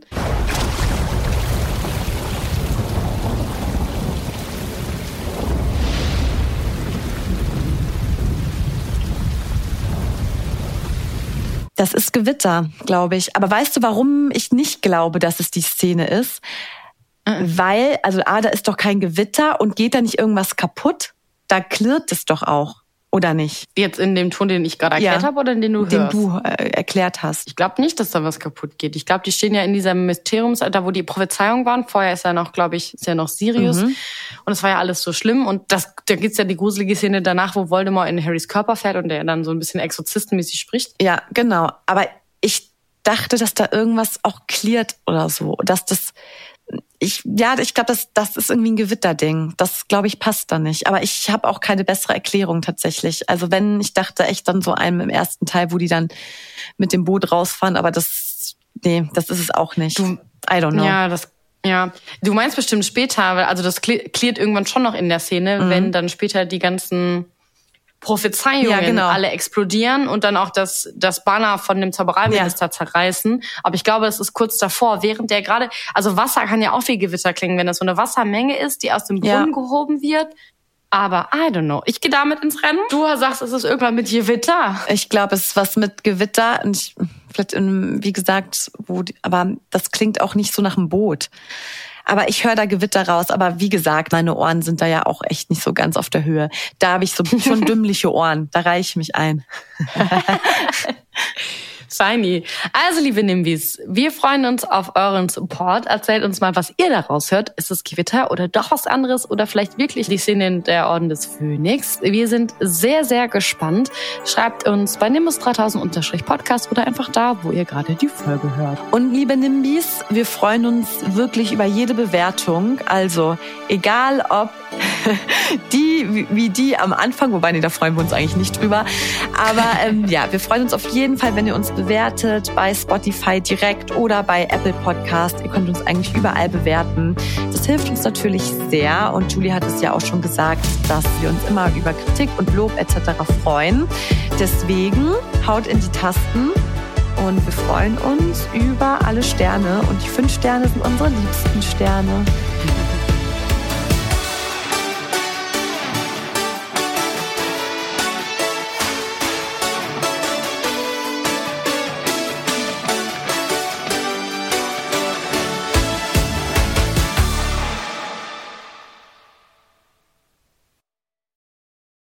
Das ist Gewitter, glaube ich. Aber weißt du, warum ich nicht glaube, dass es die Szene ist? Mhm. Weil, also A, da ist doch kein Gewitter und geht da nicht irgendwas kaputt? Da klirrt es doch auch. Oder nicht? Jetzt in dem Ton, den ich gerade erklärt Ja. habe oder in den du Den hörst? du äh, erklärt hast. Ich glaube nicht, dass da was kaputt geht. Ich glaube, die stehen ja in diesem Mysteriums, da wo die Prophezeiung waren. Vorher ist ja noch, glaube ich, ist ja noch Sirius. Mhm. Und es war ja alles so schlimm. Und das, da gibt's ja die gruselige Szene danach, wo Voldemort in Harrys Körper fährt und der dann so ein bisschen exorzistenmäßig spricht. Ja, genau. Aber ich dachte, dass da irgendwas auch klärt oder so. Dass das, ich, ja, ich glaube, das, das ist irgendwie ein Gewitterding. Das, glaube ich, passt da nicht. Aber ich habe auch keine bessere Erklärung tatsächlich. Also wenn, ich dachte echt dann so einem im ersten Teil, wo die dann mit dem Boot rausfahren, aber das, nee, das ist es auch nicht. I don't know. Ja, das, ja. Du meinst bestimmt später, weil- also das klärt irgendwann schon noch in der Szene, wenn dann später die ganzen Prophezeiungen. Ja, genau. alle explodieren und dann auch das, das Banner von dem Zaubereiminister zerreißen. Aber ich glaube, es ist kurz davor, während der gerade, also Wasser kann ja auch wie Gewitter klingen, wenn das so eine Wassermenge ist, die aus dem Ja. Brunnen gehoben wird. Aber I don't know. Ich gehe damit ins Rennen. Du sagst, es ist irgendwann mit Gewitter. Ich glaube, es ist was mit Gewitter und ich, vielleicht in, wie gesagt, wo die, aber das klingt auch nicht so nach einem Boot. Aber ich höre da Gewitter raus. Aber wie gesagt, meine Ohren sind da ja auch echt nicht so ganz auf der Höhe. Da habe ich so schon dümmliche Ohren. Da reiche ich mich ein. Feini. Also, liebe Nimbis, wir freuen uns auf euren Support. Erzählt uns mal, was ihr daraus hört. Ist es Gewitter oder doch was anderes oder vielleicht wirklich die Szene der Orden des Phönix? Wir sind sehr, sehr gespannt. Schreibt uns bei Nimbus 3000 Podcast oder einfach da, wo ihr gerade die Folge hört. Und liebe Nimbis, wir freuen uns wirklich über jede Bewertung. Also egal ob die wie die am Anfang, wobei nee, da freuen wir uns eigentlich nicht drüber. Aber ähm, ja, wir freuen uns auf jeden Fall, wenn ihr uns bewertet bei Spotify direkt oder bei Apple Podcast. Ihr könnt uns eigentlich überall bewerten. Das hilft uns natürlich sehr. Und Julie hat es ja auch schon gesagt, dass wir uns immer über Kritik und Lob etc. freuen. Deswegen haut in die Tasten und wir freuen uns über alle Sterne. Und die fünf Sterne sind unsere liebsten Sterne.